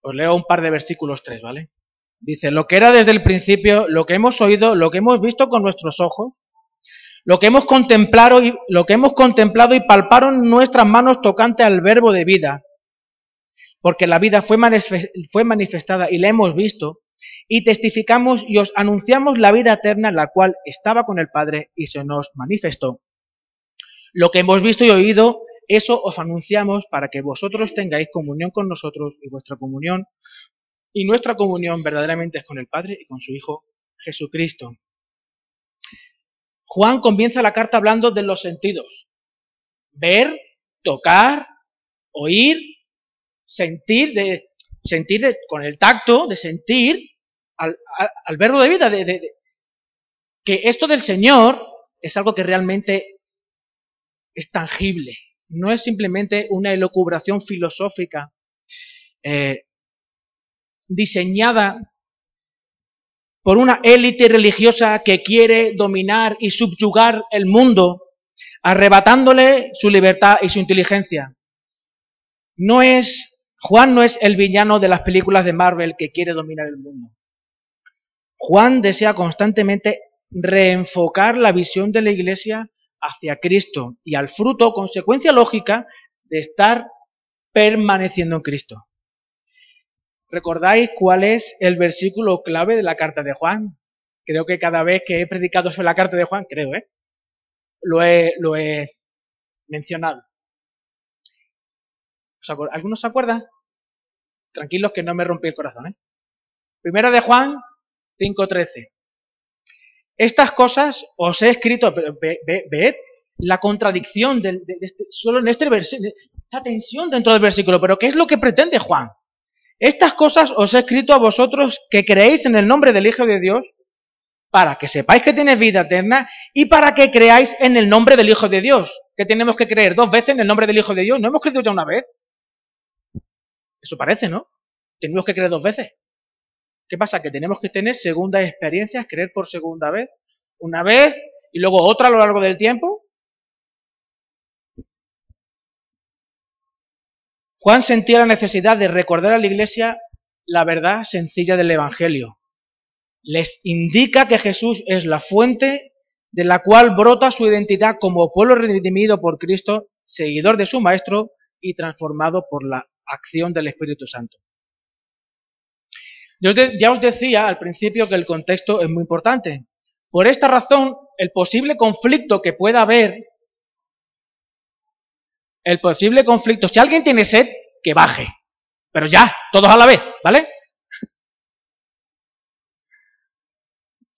Os leo un par de versículos tres, ¿vale? Dice, lo que era desde el principio, lo que hemos oído, lo que hemos visto con nuestros ojos, lo que hemos contemplado y, lo que hemos contemplado y palparon nuestras manos tocante al verbo de vida, porque la vida fue, manifestada y la hemos visto, y testificamos y os anunciamos la vida eterna, la cual estaba con el Padre y se nos manifestó. Lo que hemos visto y oído, eso os anunciamos para que vosotros tengáis comunión con nosotros y vuestra comunión, y nuestra comunión verdaderamente es con el Padre y con su Hijo Jesucristo. Juan comienza la carta hablando de los sentidos. Ver, tocar, oír, sentir, de, sentir con el tacto, de sentir al, verbo de vida, de, que esto del Señor es algo que realmente es tangible, no es simplemente una elocubración filosófica eh, diseñada por una élite religiosa que quiere dominar y subyugar el mundo, arrebatándole su libertad y su inteligencia. No es, Juan no es el villano de las películas de Marvel que quiere dominar el mundo. Juan desea constantemente reenfocar la visión de la iglesia hacia Cristo y al fruto, consecuencia lógica, de estar permaneciendo en Cristo. ¿Recordáis cuál es el versículo clave de la carta de Juan? Creo que cada vez que he predicado sobre la carta de Juan, creo, ¿eh? Lo he, lo he mencionado. ¿Algunos se acuerdan? Tranquilos que no me rompí el corazón, ¿eh? Primera de Juan 5.13. Estas cosas os he escrito, ved la contradicción este, solo en este versículo, esta tensión dentro del versículo, pero ¿qué es lo que pretende Juan? Estas cosas os he escrito a vosotros que creéis en el nombre del Hijo de Dios, para que sepáis que tenéis vida eterna y para que creáis en el nombre del Hijo de Dios. Que tenemos que creer dos veces en el nombre del Hijo de Dios. ¿No hemos creído ya una vez? Eso parece, ¿no? Tenemos que creer dos veces. ¿Qué pasa? Que tenemos que tener segundas experiencias, creer por segunda vez, una vez y luego otra a lo largo del tiempo. Juan sentía la necesidad de recordar a la iglesia la verdad sencilla del Evangelio. Les indica que Jesús es la fuente de la cual brota su identidad como pueblo redimido por Cristo, seguidor de su Maestro y transformado por la acción del Espíritu Santo. Yo ya os decía al principio que el contexto es muy importante. Por esta razón, el posible conflicto que pueda haber, el posible conflicto, si alguien tiene sed, que baje, pero ya, todos a la vez, ¿vale?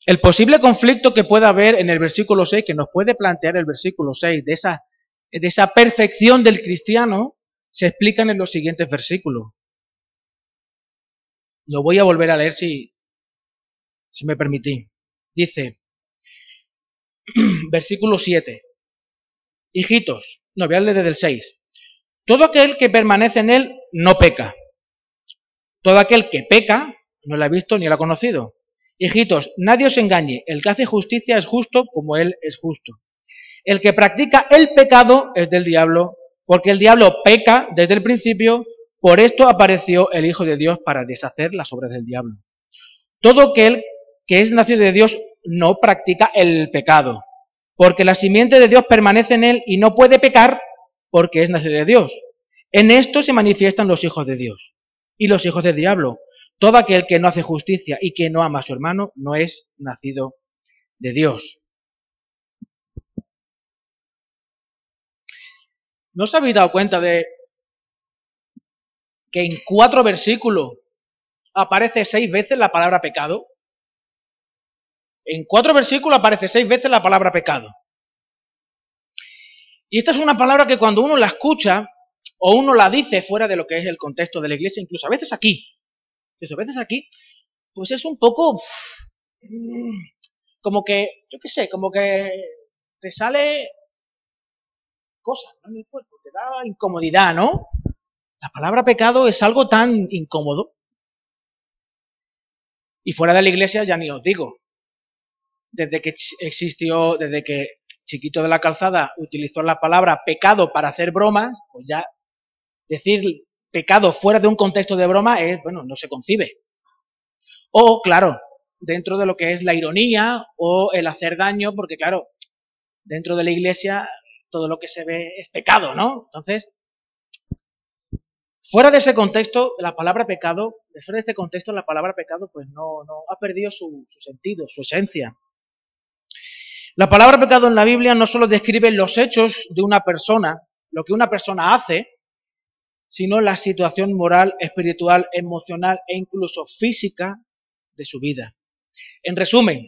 El posible conflicto que pueda haber en el versículo 6, que nos puede plantear el versículo 6, de esa, de esa perfección del cristiano, se explican en los siguientes versículos. Lo voy a volver a leer si, si me permití. Dice, versículo 7. Hijitos, no, voy a leer desde el 6. Todo aquel que permanece en él no peca. Todo aquel que peca no lo ha visto ni lo ha conocido. Hijitos, nadie os engañe, el que hace justicia es justo como él es justo. El que practica el pecado es del diablo, porque el diablo peca desde el principio, por esto apareció el Hijo de Dios para deshacer las obras del diablo. Todo aquel que es nacido de Dios no practica el pecado, porque la simiente de Dios permanece en él y no puede pecar porque es nacido de Dios. En esto se manifiestan los hijos de Dios y los hijos del diablo. Todo aquel que no hace justicia y que no ama a su hermano no es nacido de Dios. ¿No os habéis dado cuenta de que en cuatro versículos aparece seis veces la palabra pecado? En cuatro versículos aparece seis veces la palabra pecado. Y esta es una palabra que cuando uno la escucha o uno la dice fuera de lo que es el contexto de la iglesia, incluso a veces aquí, a veces aquí, pues es un poco mm, como que, yo qué sé, como que te sale cosas en el cuerpo, te da incomodidad, ¿no? La palabra pecado es algo tan incómodo. Y fuera de la iglesia ya ni os digo. Desde que existió, desde que Chiquito de la Calzada utilizó la palabra pecado para hacer bromas, pues ya decir pecado fuera de un contexto de broma es, bueno, no se concibe. O, claro, dentro de lo que es la ironía o el hacer daño, porque claro, dentro de la iglesia todo lo que se ve es pecado, ¿no? Entonces, fuera de ese contexto, la palabra pecado, fuera de este contexto, la palabra pecado, pues no, no ha perdido su, su sentido, su esencia. La palabra pecado en la Biblia no solo describe los hechos de una persona, lo que una persona hace, sino la situación moral, espiritual, emocional e incluso física de su vida. En resumen,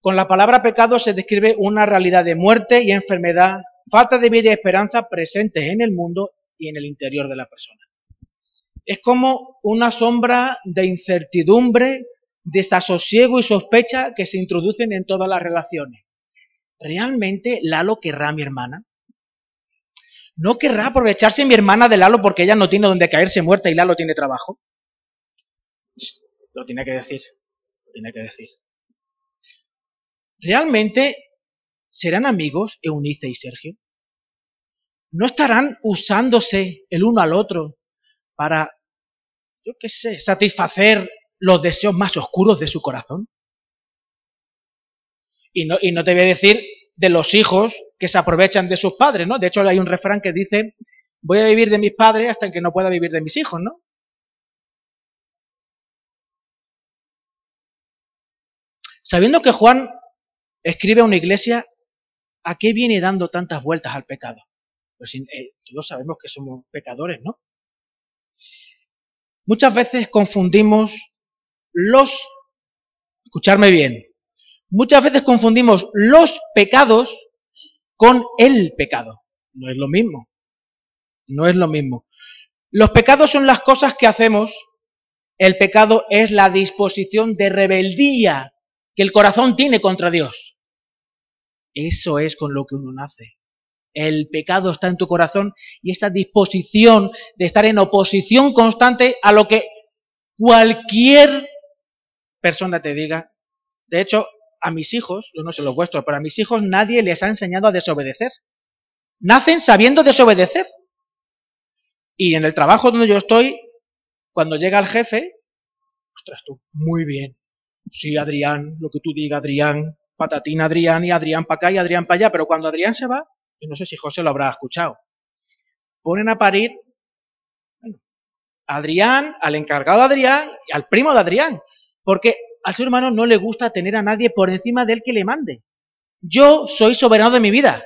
con la palabra pecado se describe una realidad de muerte y enfermedad, falta de vida y esperanza presentes en el mundo y en el interior de la persona. Es como una sombra de incertidumbre, desasosiego y sospecha que se introducen en todas las relaciones. ¿Realmente Lalo querrá a mi hermana? ¿No querrá aprovecharse mi hermana de Lalo porque ella no tiene donde caerse muerta y Lalo tiene trabajo? Lo tiene que decir, lo tiene que decir. ¿Realmente serán amigos Eunice y Sergio? ¿No estarán usándose el uno al otro para, yo qué sé, satisfacer los deseos más oscuros de su corazón? Y no, y no te voy a decir de los hijos que se aprovechan de sus padres, ¿no? De hecho, hay un refrán que dice, voy a vivir de mis padres hasta que no pueda vivir de mis hijos, ¿no? Sabiendo que Juan escribe a una iglesia, ¿a qué viene dando tantas vueltas al pecado? Pues eh, todos sabemos que somos pecadores, ¿no? Muchas veces confundimos los, escucharme bien, Muchas veces confundimos los pecados con el pecado. No es lo mismo. No es lo mismo. Los pecados son las cosas que hacemos. El pecado es la disposición de rebeldía que el corazón tiene contra Dios. Eso es con lo que uno nace. El pecado está en tu corazón y esa disposición de estar en oposición constante a lo que cualquier persona te diga. De hecho, a mis hijos, yo no sé los vuestros, pero a mis hijos nadie les ha enseñado a desobedecer. Nacen sabiendo desobedecer. Y en el trabajo donde yo estoy, cuando llega el jefe, ostras tú, muy bien. Sí, Adrián, lo que tú digas, Adrián, patatín Adrián y Adrián para acá y Adrián para allá, pero cuando Adrián se va, yo no sé si José lo habrá escuchado, ponen a parir Adrián, al encargado de Adrián y al primo de Adrián, porque al ser humano no le gusta tener a nadie por encima del que le mande. Yo soy soberano de mi vida.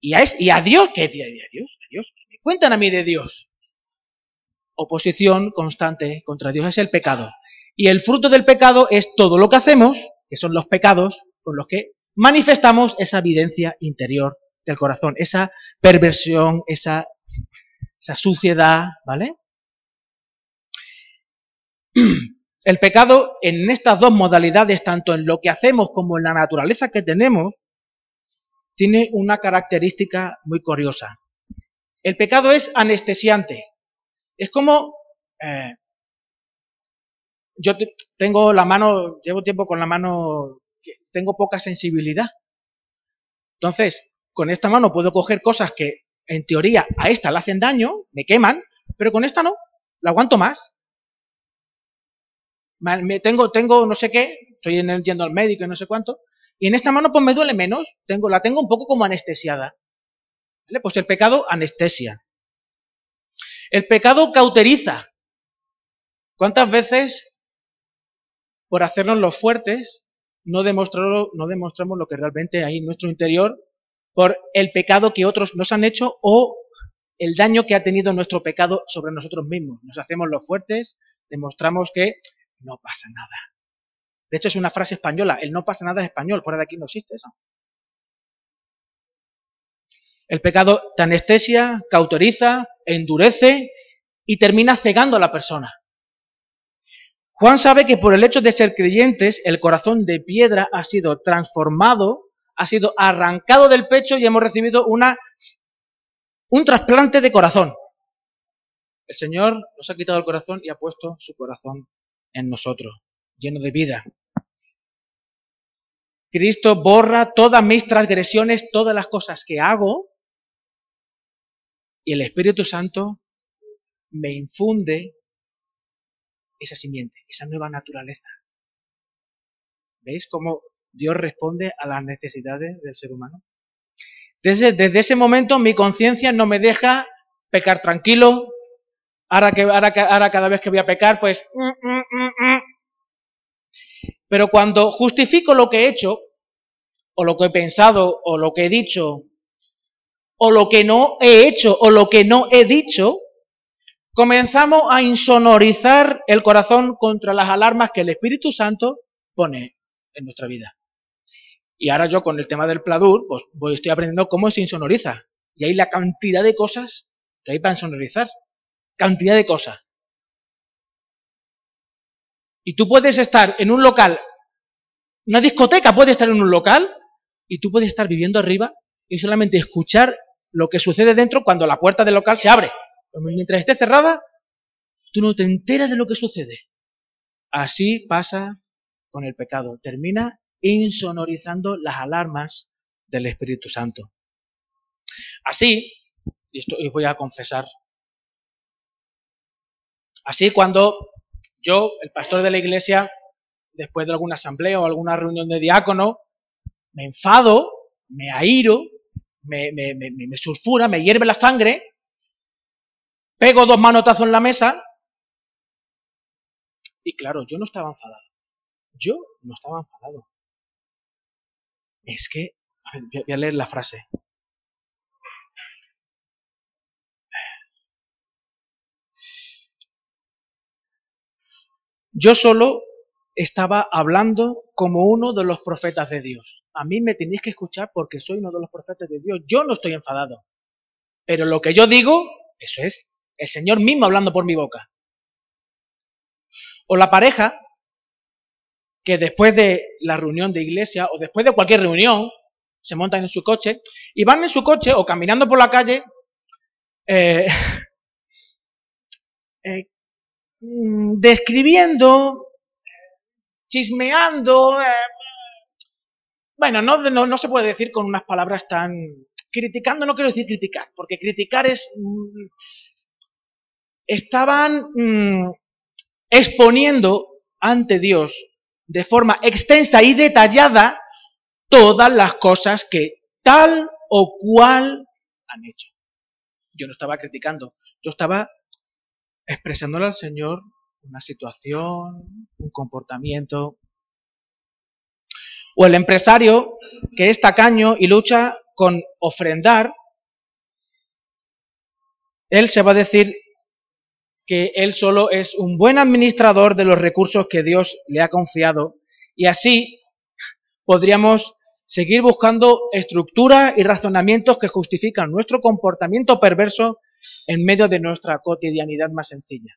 Y a, y a Dios, ¿qué? ¿A Dios? ¿A Dios? ¿Me cuentan a mí de Dios? Oposición constante contra Dios es el pecado. Y el fruto del pecado es todo lo que hacemos, que son los pecados con los que manifestamos esa evidencia interior del corazón, esa perversión, esa, esa suciedad, ¿vale? El pecado en estas dos modalidades, tanto en lo que hacemos como en la naturaleza que tenemos, tiene una característica muy curiosa. El pecado es anestesiante. Es como... Eh, yo tengo la mano, llevo tiempo con la mano, tengo poca sensibilidad. Entonces, con esta mano puedo coger cosas que en teoría a esta le hacen daño, me queman, pero con esta no, la aguanto más. Me tengo, tengo no sé qué, estoy yendo al médico y no sé cuánto, y en esta mano pues me duele menos, tengo, la tengo un poco como anestesiada. Pues el pecado anestesia. El pecado cauteriza. ¿Cuántas veces, por hacernos los fuertes, no, demostramos lo que realmente hay en nuestro interior por el pecado que otros nos han hecho o el daño que ha tenido nuestro pecado sobre nosotros mismos. Nos hacemos los fuertes, demostramos que no pasa nada. De hecho, es una frase española. El no pasa nada es español. Fuera de aquí no existe eso. El pecado te anestesia, cauteriza, endurece y termina cegando a la persona. Juan sabe que por el hecho de ser creyentes, el corazón de piedra ha sido transformado ha sido arrancado del pecho y hemos recibido una, un trasplante de corazón. El Señor nos ha quitado el corazón y ha puesto su corazón en nosotros, lleno de vida. Cristo borra todas mis transgresiones, todas las cosas que hago, y el Espíritu Santo me infunde esa simiente, esa nueva naturaleza. ¿Veis cómo Dios responde a las necesidades del ser humano. Desde, desde ese momento mi conciencia no me deja pecar tranquilo. Ahora, que, ahora, ahora cada vez que voy a pecar, pues... Mm, mm, mm, Pero cuando justifico lo que he hecho, o lo que he pensado, o lo que he dicho, o lo que no he hecho, o lo que no he dicho, comenzamos a insonorizar el corazón contra las alarmas que el Espíritu Santo pone en nuestra vida. Y ahora yo con el tema del pladur, pues voy, estoy aprendiendo cómo se insonoriza. Y hay la cantidad de cosas que hay para insonorizar. Cantidad de cosas. Y tú puedes estar en un local, una discoteca puede estar en un local, y tú puedes estar viviendo arriba y solamente escuchar lo que sucede dentro cuando la puerta del local se abre. Mientras esté cerrada, tú no te enteras de lo que sucede. Así pasa con el pecado. Termina insonorizando las alarmas del Espíritu Santo. Así, y esto os voy a confesar, así cuando yo, el pastor de la iglesia, después de alguna asamblea o alguna reunión de diácono, me enfado, me airo, me, me, me, me sulfura, me hierve la sangre, pego dos manotazos en la mesa, y claro, yo no estaba enfadado. Yo no estaba enfadado es que, voy a leer la frase. Yo solo estaba hablando como uno de los profetas de Dios. A mí me tenéis que escuchar porque soy uno de los profetas de Dios. Yo no estoy enfadado. Pero lo que yo digo, eso es el Señor mismo hablando por mi boca. O la pareja que después de la reunión de iglesia o después de cualquier reunión se montan en su coche y van en su coche o caminando por la calle eh, eh, mm, describiendo, chismeando, eh, bueno, no, no, se puede decir con unas palabras tan... Criticando no quiero decir criticar, porque criticar es... Estaban mm, exponiendo ante Dios de forma extensa y detallada todas las cosas que tal o cual han hecho. Yo no estaba criticando, yo estaba expresándole al Señor una situación, un comportamiento. O el empresario que es tacaño y lucha con ofrendar, él se va a decir que él solo es un buen administrador de los recursos que Dios le ha confiado y así podríamos seguir buscando estructuras y razonamientos que justifican nuestro comportamiento perverso en medio de nuestra cotidianidad más sencilla.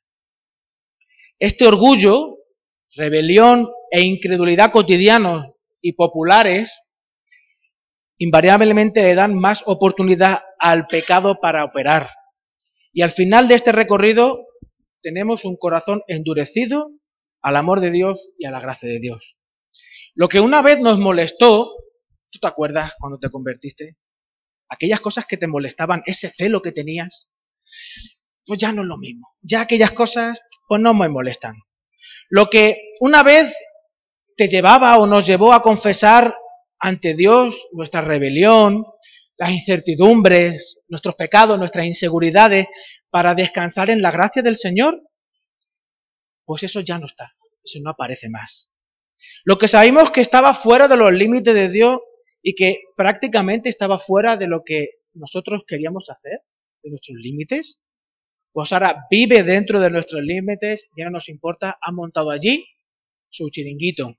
Este orgullo, rebelión e incredulidad cotidianos y populares invariablemente le dan más oportunidad al pecado para operar. Y al final de este recorrido tenemos un corazón endurecido al amor de Dios y a la gracia de Dios. Lo que una vez nos molestó, ¿tú te acuerdas cuando te convertiste? Aquellas cosas que te molestaban, ese celo que tenías, pues ya no es lo mismo. Ya aquellas cosas, pues no me molestan. Lo que una vez te llevaba o nos llevó a confesar ante Dios nuestra rebelión, las incertidumbres, nuestros pecados, nuestras inseguridades, para descansar en la gracia del Señor, pues eso ya no está, eso no aparece más. Lo que sabemos que estaba fuera de los límites de Dios y que prácticamente estaba fuera de lo que nosotros queríamos hacer, de nuestros límites, pues ahora vive dentro de nuestros límites, ya no nos importa, ha montado allí su chiringuito.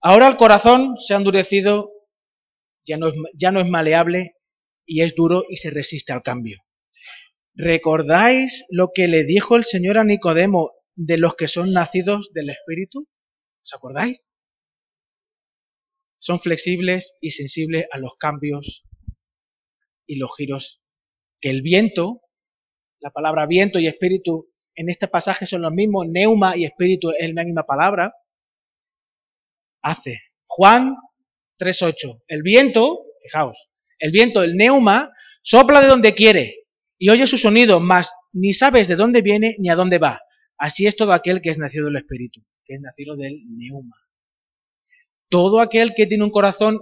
Ahora el corazón se ha endurecido, ya no, es, ya no es maleable y es duro y se resiste al cambio. ¿Recordáis lo que le dijo el Señor a Nicodemo de los que son nacidos del Espíritu? ¿Os acordáis? Son flexibles y sensibles a los cambios y los giros que el viento, la palabra viento y espíritu en este pasaje son los mismos, neuma y espíritu es la misma palabra, hace. Juan 3.8. El viento, fijaos, el viento, el neuma, sopla de donde quiere y oye su sonido, mas ni sabes de dónde viene ni a dónde va. Así es todo aquel que es nacido del Espíritu, que es nacido del neuma. Todo aquel que tiene un corazón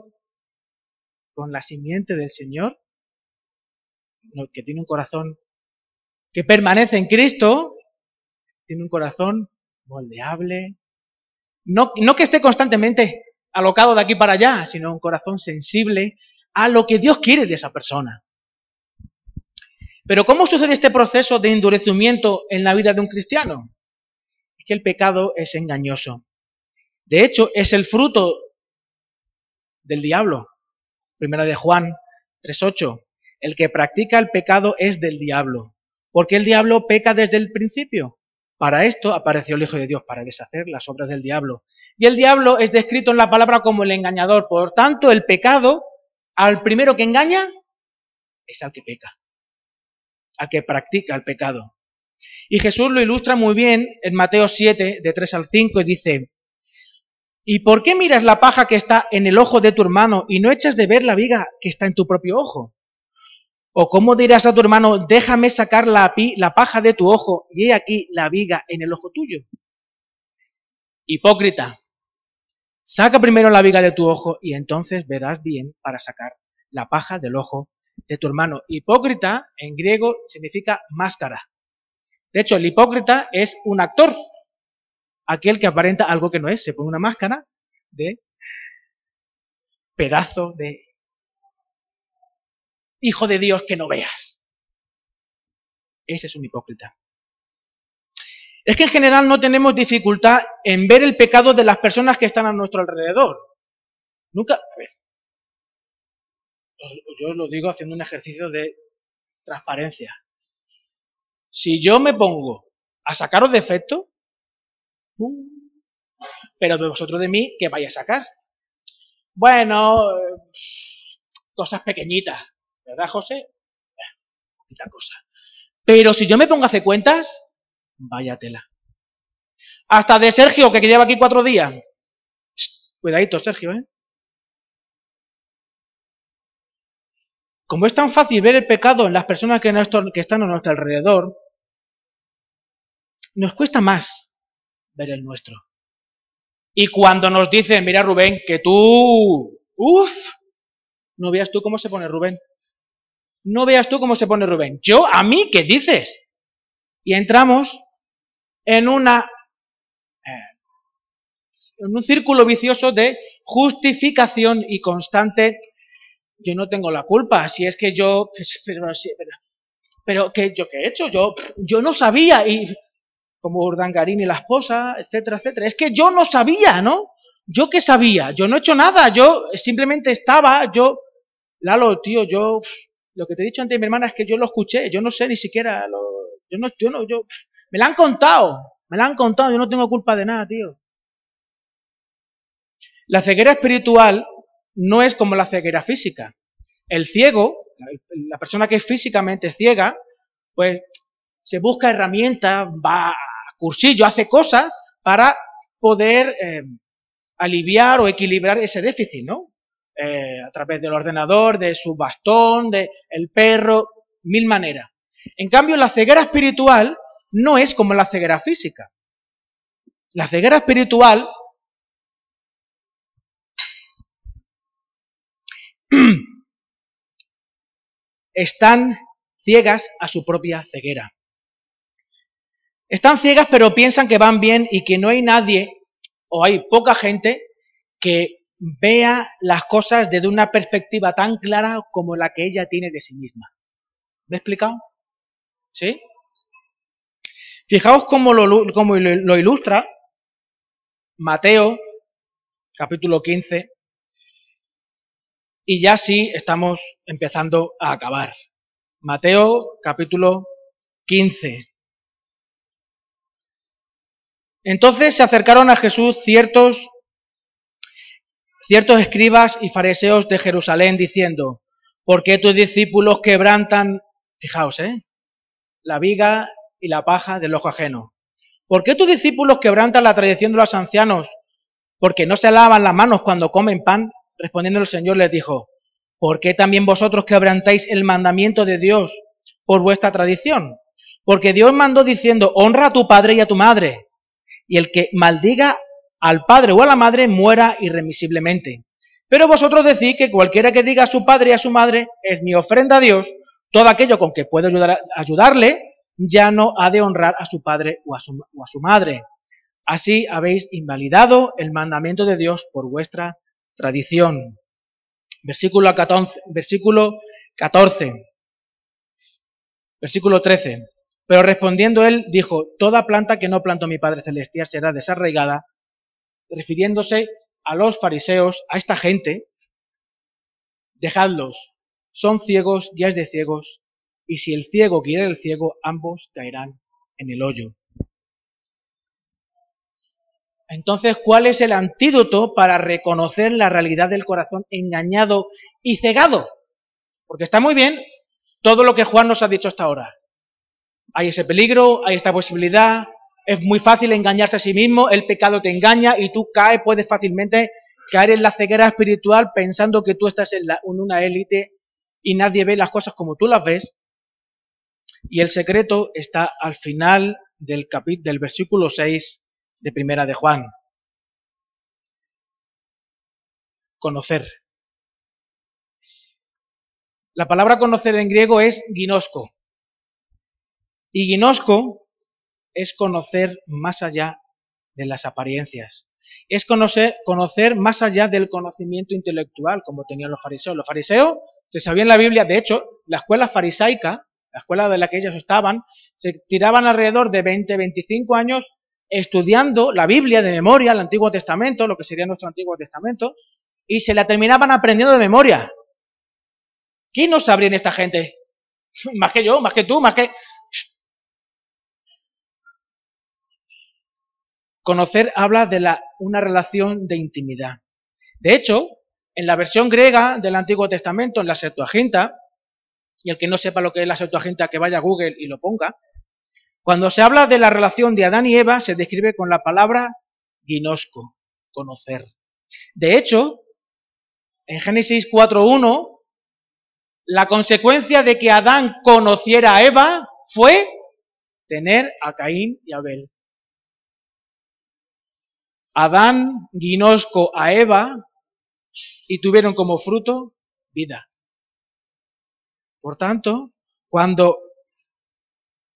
con la simiente del Señor, que tiene un corazón que permanece en Cristo, tiene un corazón moldeable, no, no que esté constantemente alocado de aquí para allá, sino un corazón sensible a lo que Dios quiere de esa persona. Pero ¿cómo sucede este proceso de endurecimiento en la vida de un cristiano? Es que el pecado es engañoso. De hecho, es el fruto del diablo. Primera de Juan 3.8. El que practica el pecado es del diablo. Porque el diablo peca desde el principio. Para esto apareció el Hijo de Dios, para deshacer las obras del diablo. Y el diablo es descrito en la palabra como el engañador. Por tanto, el pecado, al primero que engaña, es al que peca al que practica el pecado. Y Jesús lo ilustra muy bien en Mateo 7, de 3 al 5, y dice, ¿Y por qué miras la paja que está en el ojo de tu hermano y no echas de ver la viga que está en tu propio ojo? ¿O cómo dirás a tu hermano, déjame sacar la, la paja de tu ojo y he aquí la viga en el ojo tuyo? Hipócrita, saca primero la viga de tu ojo y entonces verás bien para sacar la paja del ojo de tu hermano. Hipócrita en griego significa máscara. De hecho, el hipócrita es un actor, aquel que aparenta algo que no es, se pone una máscara de pedazo de hijo de Dios que no veas. Ese es un hipócrita. Es que en general no tenemos dificultad en ver el pecado de las personas que están a nuestro alrededor. Nunca, a ver, yo os lo digo haciendo un ejercicio de transparencia. Si yo me pongo a sacaros defectos, pero de vosotros de mí, ¿qué vais a sacar? Bueno, cosas pequeñitas, ¿verdad, José? Poquita cosa. Pero si yo me pongo a hacer cuentas, vaya tela. Hasta de Sergio, que lleva aquí cuatro días. Cuidadito, Sergio, ¿eh? Como es tan fácil ver el pecado en las personas que, están a nuestro alrededor, nos cuesta más ver el nuestro. Y cuando nos dicen, mira Rubén, que tú, uff, no veas tú cómo se pone Rubén. No veas tú cómo se pone Rubén. Yo, a mí, ¿qué dices? Y entramos en una eh, en un círculo vicioso de justificación y constante. Yo no tengo la culpa, si es que yo, pues, pero, pero, ¿qué, yo qué he hecho, yo, yo no sabía y como Urdangarín y la esposa, etcétera, etcétera. Es que yo no sabía, ¿no? Yo qué sabía, yo no he hecho nada, yo simplemente estaba, yo, Lalo, tío, yo, lo que te he dicho antes, mi hermana, es que yo lo escuché, yo no sé ni siquiera, lo, yo no, yo no, yo, me la han contado, me la han contado, yo no tengo culpa de nada, tío. La ceguera espiritual no es como la ceguera física. El ciego, la persona que es físicamente ciega, pues se busca herramientas, va a cursillo, hace cosas para poder eh, aliviar o equilibrar ese déficit, ¿no? Eh, a través del ordenador, de su bastón, de el perro, mil maneras. En cambio, la ceguera espiritual no es como la ceguera física. La ceguera espiritual están ciegas a su propia ceguera. Están ciegas pero piensan que van bien y que no hay nadie o hay poca gente que vea las cosas desde una perspectiva tan clara como la que ella tiene de sí misma. ¿Me he explicado? ¿Sí? Fijaos cómo lo, lo ilustra Mateo, capítulo 15, y ya sí estamos empezando a acabar. Mateo, capítulo 15. Entonces se acercaron a Jesús ciertos, ciertos escribas y fariseos de Jerusalén diciendo, ¿por qué tus discípulos quebrantan, fijaos, eh, la viga y la paja del ojo ajeno? ¿Por qué tus discípulos quebrantan la tradición de los ancianos? Porque no se lavan las manos cuando comen pan. Respondiendo el Señor les dijo, ¿por qué también vosotros quebrantáis el mandamiento de Dios por vuestra tradición? Porque Dios mandó diciendo, honra a tu padre y a tu madre, y el que maldiga al padre o a la madre muera irremisiblemente. Pero vosotros decís que cualquiera que diga a su padre y a su madre es mi ofrenda a Dios, todo aquello con que ayudar, ayudarle, ya no ha de honrar a su padre o a su, o a su madre. Así habéis invalidado el mandamiento de Dios por vuestra tradición. Versículo 14, versículo 14. Versículo 13. Pero respondiendo él, dijo, toda planta que no plantó mi Padre Celestial será desarraigada, refiriéndose a los fariseos, a esta gente, dejadlos, son ciegos, guías de ciegos, y si el ciego quiere el ciego, ambos caerán en el hoyo. Entonces, ¿cuál es el antídoto para reconocer la realidad del corazón engañado y cegado? Porque está muy bien todo lo que Juan nos ha dicho hasta ahora hay ese peligro, hay esta posibilidad, es muy fácil engañarse a sí mismo, el pecado te engaña y tú caes, puedes fácilmente caer en la ceguera espiritual pensando que tú estás en, una élite y nadie ve las cosas como tú las ves. Y el secreto está al final del, capítulo, del versículo 6 de Primera de Juan. Conocer. La palabra conocer en griego es ginosco, y ginosco es conocer más allá de las apariencias. Es conocer, conocer más allá del conocimiento intelectual, como tenían los fariseos. Los fariseos se sabían la Biblia, de hecho, la escuela farisaica, la escuela de la que ellos estaban, se tiraban alrededor de 20, 25 años estudiando la Biblia de memoria, el Antiguo Testamento, lo que sería nuestro Antiguo Testamento, y se la terminaban aprendiendo de memoria. ¿Quién no sabría en esta gente? Más que yo, más que tú, más que... Conocer habla de la, una relación de intimidad. De hecho, en la versión griega del Antiguo Testamento, en la Septuaginta, y el que no sepa lo que es la Septuaginta, que vaya a Google y lo ponga, cuando se habla de la relación de Adán y Eva, se describe con la palabra ginosco, conocer. De hecho, en Génesis 4.1, la consecuencia de que Adán conociera a Eva fue tener a Caín y Abel. Adán guinosco a Eva y tuvieron como fruto vida. Por tanto, cuando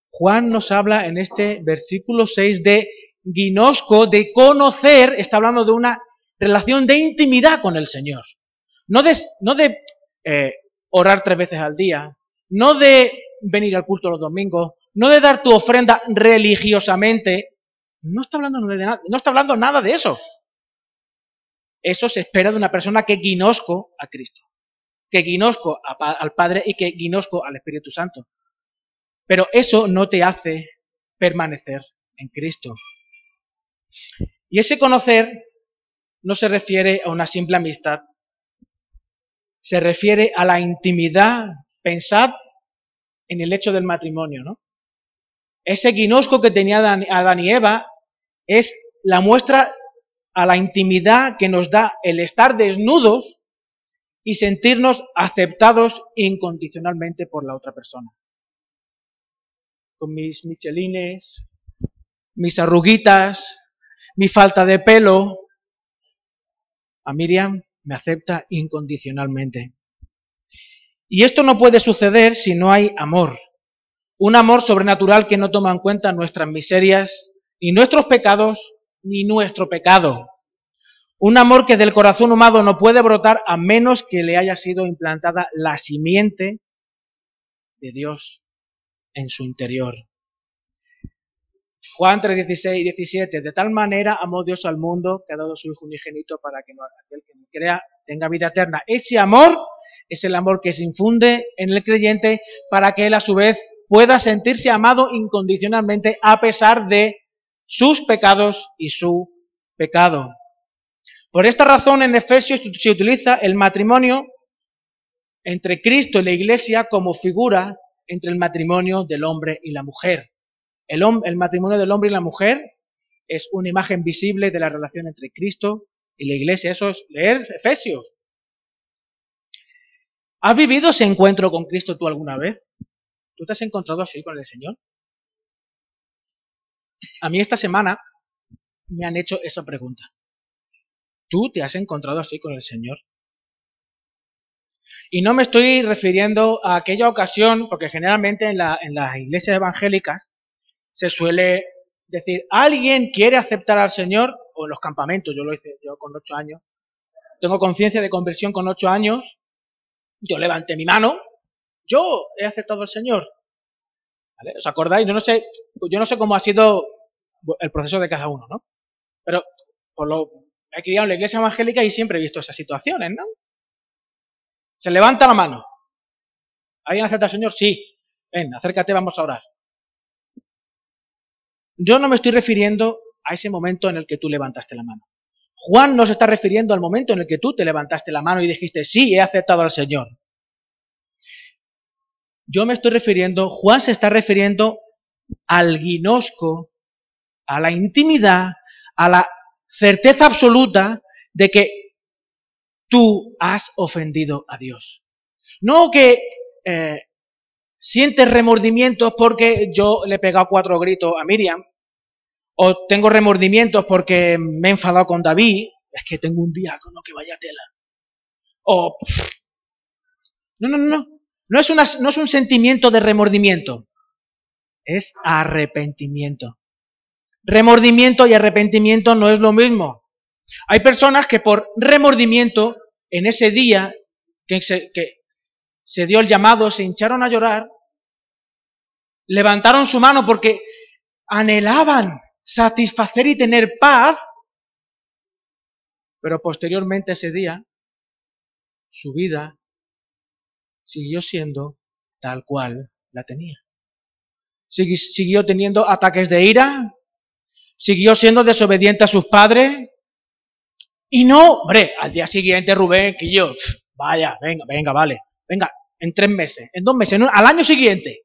Juan nos habla en este versículo 6 de guinosco, de conocer, está hablando de una relación de intimidad con el Señor. No de, no de eh, orar tres veces al día, no de venir al culto los domingos, no de dar tu ofrenda religiosamente. No está hablando, de nada, no está hablando nada de eso. Eso se espera de una persona que guinosco a Cristo, que guinosco al Padre y que guinosco al Espíritu Santo. Pero eso no te hace permanecer en Cristo. Y ese conocer no se refiere a una simple amistad, se refiere a la intimidad. Pensad en el hecho del matrimonio, ¿no? Ese guinosco que tenía Adán y Eva es la muestra a la intimidad que nos da el estar desnudos y sentirnos aceptados incondicionalmente por la otra persona. Con mis michelines, mis arruguitas, mi falta de pelo, a Miriam me acepta incondicionalmente. Y esto no puede suceder si no hay amor. Un amor sobrenatural que no toma en cuenta nuestras miserias, ni nuestros pecados, ni nuestro pecado. Un amor que del corazón humano no puede brotar a menos que le haya sido implantada la simiente de Dios en su interior. Juan 3, 16 y 17. De tal manera amó Dios al mundo que ha dado su Hijo unigénito para que aquel que no crea tenga vida eterna. Ese amor es el amor que se infunde en el creyente para que él a su vez pueda sentirse amado incondicionalmente a pesar de sus pecados y su pecado. Por esta razón en Efesios se utiliza el matrimonio entre Cristo y la Iglesia como figura entre el matrimonio del hombre y la mujer. El, el, matrimonio del hombre y la mujer es una imagen visible de la relación entre Cristo y la Iglesia. Eso es leer Efesios. ¿Has vivido ese encuentro con Cristo tú alguna vez? ¿Tú te has encontrado así con el Señor? A mí esta semana me han hecho esa pregunta. ¿Tú te has encontrado así con el Señor? Y no me estoy refiriendo a aquella ocasión, porque generalmente en, en las iglesias evangélicas se suele decir, ¿alguien quiere aceptar al Señor? O en los campamentos, yo lo hice yo con ocho años. Tengo conciencia de conversión con ocho años yo levanté mi mano, yo he aceptado al Señor. ¿Os acordáis? Yo no sé, yo no sé cómo ha sido el proceso de cada uno, ¿no? Pero por lo he criado en la iglesia evangélica y siempre he visto esas situaciones, ¿no? Se levanta la mano. ¿Alguien acepta al Señor? Sí. Ven, acércate, vamos a orar. Yo no me estoy refiriendo a ese momento en el que tú levantaste la mano. Juan no se está refiriendo al momento en el que tú te levantaste la mano y dijiste, sí, he aceptado al Señor. Yo me estoy refiriendo, Juan se está refiriendo al guinosco, a la intimidad, a la certeza absoluta de que tú has ofendido a Dios. No que eh, sientes remordimientos porque yo le he pegado cuatro gritos a Miriam, o tengo remordimientos porque me he enfadado con David, es que tengo un diácono que vaya tela. O... No, no, no, no. es, no es un sentimiento de remordimiento, es arrepentimiento. Remordimiento y arrepentimiento no es lo mismo. Hay personas que por remordimiento, en ese día que se, que se dio el llamado, se hincharon a llorar, levantaron su mano porque anhelaban satisfacer y tener paz, pero posteriormente ese día, su vida siguió siendo tal cual la tenía. Siguió teniendo ataques de ira, siguió siendo desobediente a sus padres, y no, hombre, al día siguiente Rubén, que yo, vaya, venga, venga, vale, venga, en tres meses, en dos meses, al año siguiente.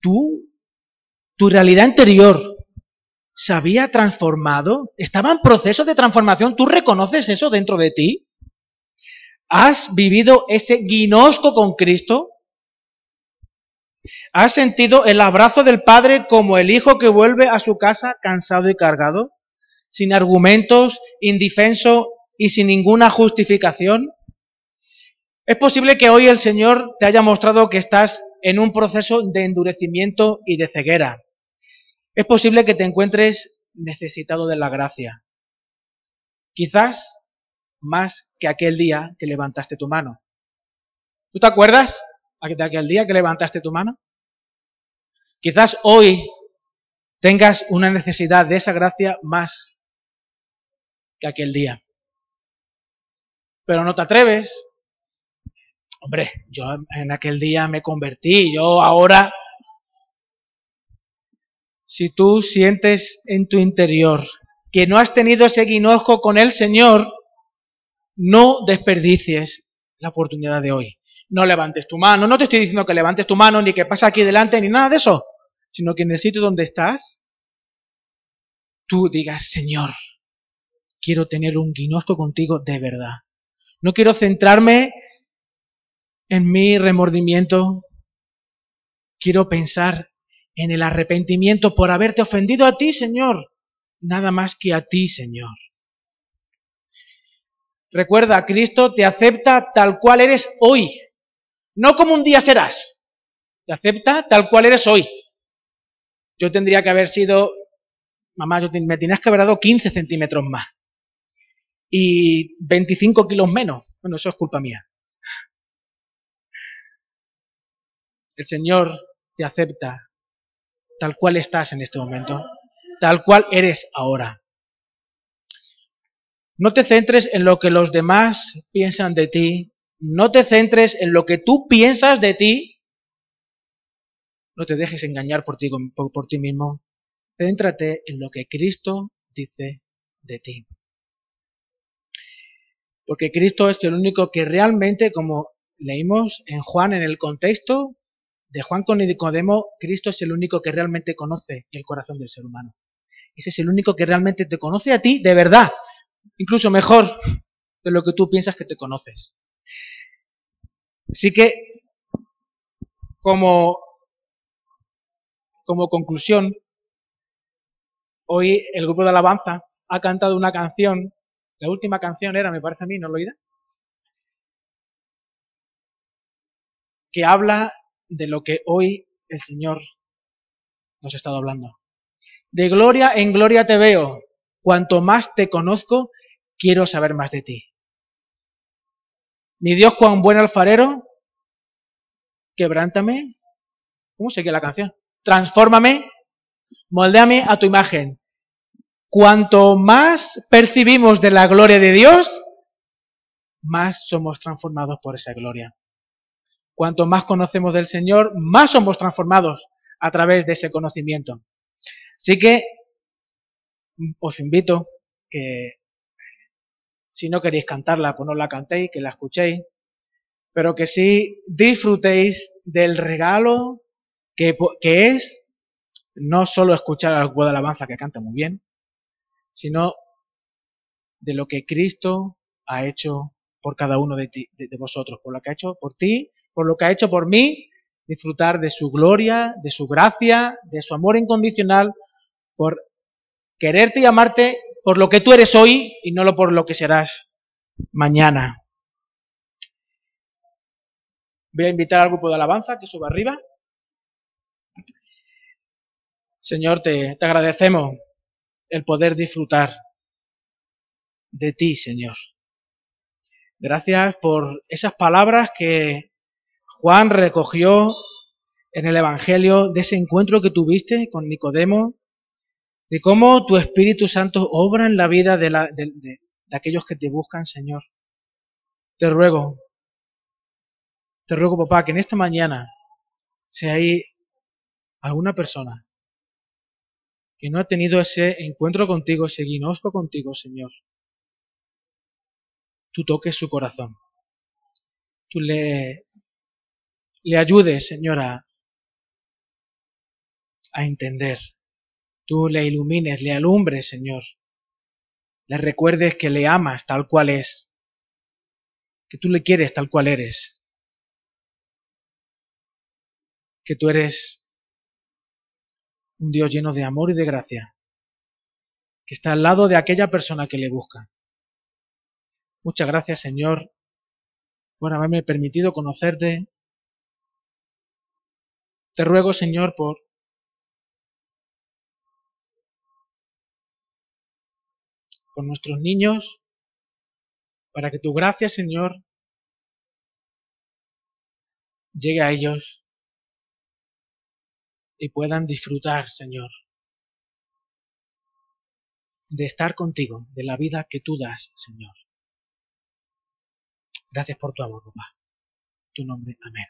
Tú tu realidad interior se había transformado, estaba en proceso de transformación, ¿tú reconoces eso dentro de ti? ¿Has vivido ese guinosco con Cristo? ¿Has sentido el abrazo del Padre como el hijo que vuelve a su casa cansado y cargado? Sin argumentos, indefenso y sin ninguna justificación. Es posible que hoy el Señor te haya mostrado que estás en un proceso de endurecimiento y de ceguera es posible que te encuentres necesitado de la gracia. Quizás más que aquel día que levantaste tu mano. ¿Tú te acuerdas de aquel día que levantaste tu mano? Quizás hoy tengas una necesidad de esa gracia más que aquel día. Pero no te atreves. Hombre, yo en aquel día me convertí, yo ahora... Si tú sientes en tu interior que no has tenido ese guinojo con el Señor, no desperdicies la oportunidad de hoy. No levantes tu mano, no te estoy diciendo que levantes tu mano, ni que pasa aquí delante, ni nada de eso, sino que en el sitio donde estás, tú digas, Señor, quiero tener un guinojo contigo de verdad. No quiero centrarme en mi remordimiento. Quiero pensar en el arrepentimiento por haberte ofendido a ti, Señor. Nada más que a ti, Señor. Recuerda, Cristo te acepta tal cual eres hoy. No como un día serás. Te acepta tal cual eres hoy. Yo tendría que haber sido, mamá, yo me tenías que haber dado 15 centímetros más y 25 kilos menos. Bueno, eso es culpa mía. El Señor te acepta tal cual estás en este momento, tal cual eres ahora. No te centres en lo que los demás piensan de ti, no te centres en lo que tú piensas de ti, no te dejes engañar por ti, por, ti mismo, céntrate en lo que Cristo dice de ti. Porque Cristo es el único que realmente, como leímos en Juan en el contexto de Juan con Nicodemo, Cristo es el único que realmente conoce el corazón del ser humano. Ese es el único que realmente te conoce a ti de verdad, incluso mejor de lo que tú piensas que te conoces. Así que, como, como conclusión, hoy el grupo de alabanza ha cantado una canción la última canción era, me parece a mí, ¿no lo oída? Que habla de lo que hoy el Señor nos ha estado hablando. De gloria en gloria te veo. Cuanto más te conozco, quiero saber más de ti. Mi Dios, cuán buen alfarero, quebrántame. ¿Cómo sigue la canción? Transfórmame, moldéame a tu imagen. Cuanto más percibimos de la gloria de Dios, más somos transformados por esa gloria. Cuanto más conocemos del Señor, más somos transformados a través de ese conocimiento. Así que os invito que si no queréis cantarla, pues no la cantéis, que la escuchéis, pero que sí disfrutéis del regalo que, es no solo escuchar al grupo de alabanza que canta muy bien, sino de lo que Cristo ha hecho por cada uno de, de, vosotros, por lo que ha hecho por ti, por lo que ha hecho por mí, disfrutar de su gloria, de su gracia, de su amor incondicional, por quererte y amarte por lo que tú eres hoy y no por lo que serás mañana. Voy a invitar al grupo de alabanza que suba arriba. Señor, te, te agradecemos el poder disfrutar de ti, Señor. Gracias por esas palabras que Juan recogió en el Evangelio de ese encuentro que tuviste con Nicodemo, de cómo tu Espíritu Santo obra en la vida de, aquellos que te buscan, Señor. Te ruego, te ruego, papá, que en esta mañana, si hay alguna persona que no ha tenido ese encuentro contigo, ese guinosco contigo, Señor, tú toques su corazón. Tú le, le ayudes, Señora, a entender. Tú le ilumines, le alumbres, Señor. Le recuerdes que le amas tal cual es. Que tú le quieres tal cual eres. Que tú eres un Dios lleno de amor y de gracia, que está al lado de aquella persona que le busca. Muchas gracias, Señor, por haberme permitido conocerte. Te ruego, Señor, por por nuestros niños, para que tu gracia, Señor, llegue a ellos y puedan disfrutar, Señor, de estar contigo, de la vida que tú das, Señor. Gracias por tu amor, papá. Tu nombre, amén.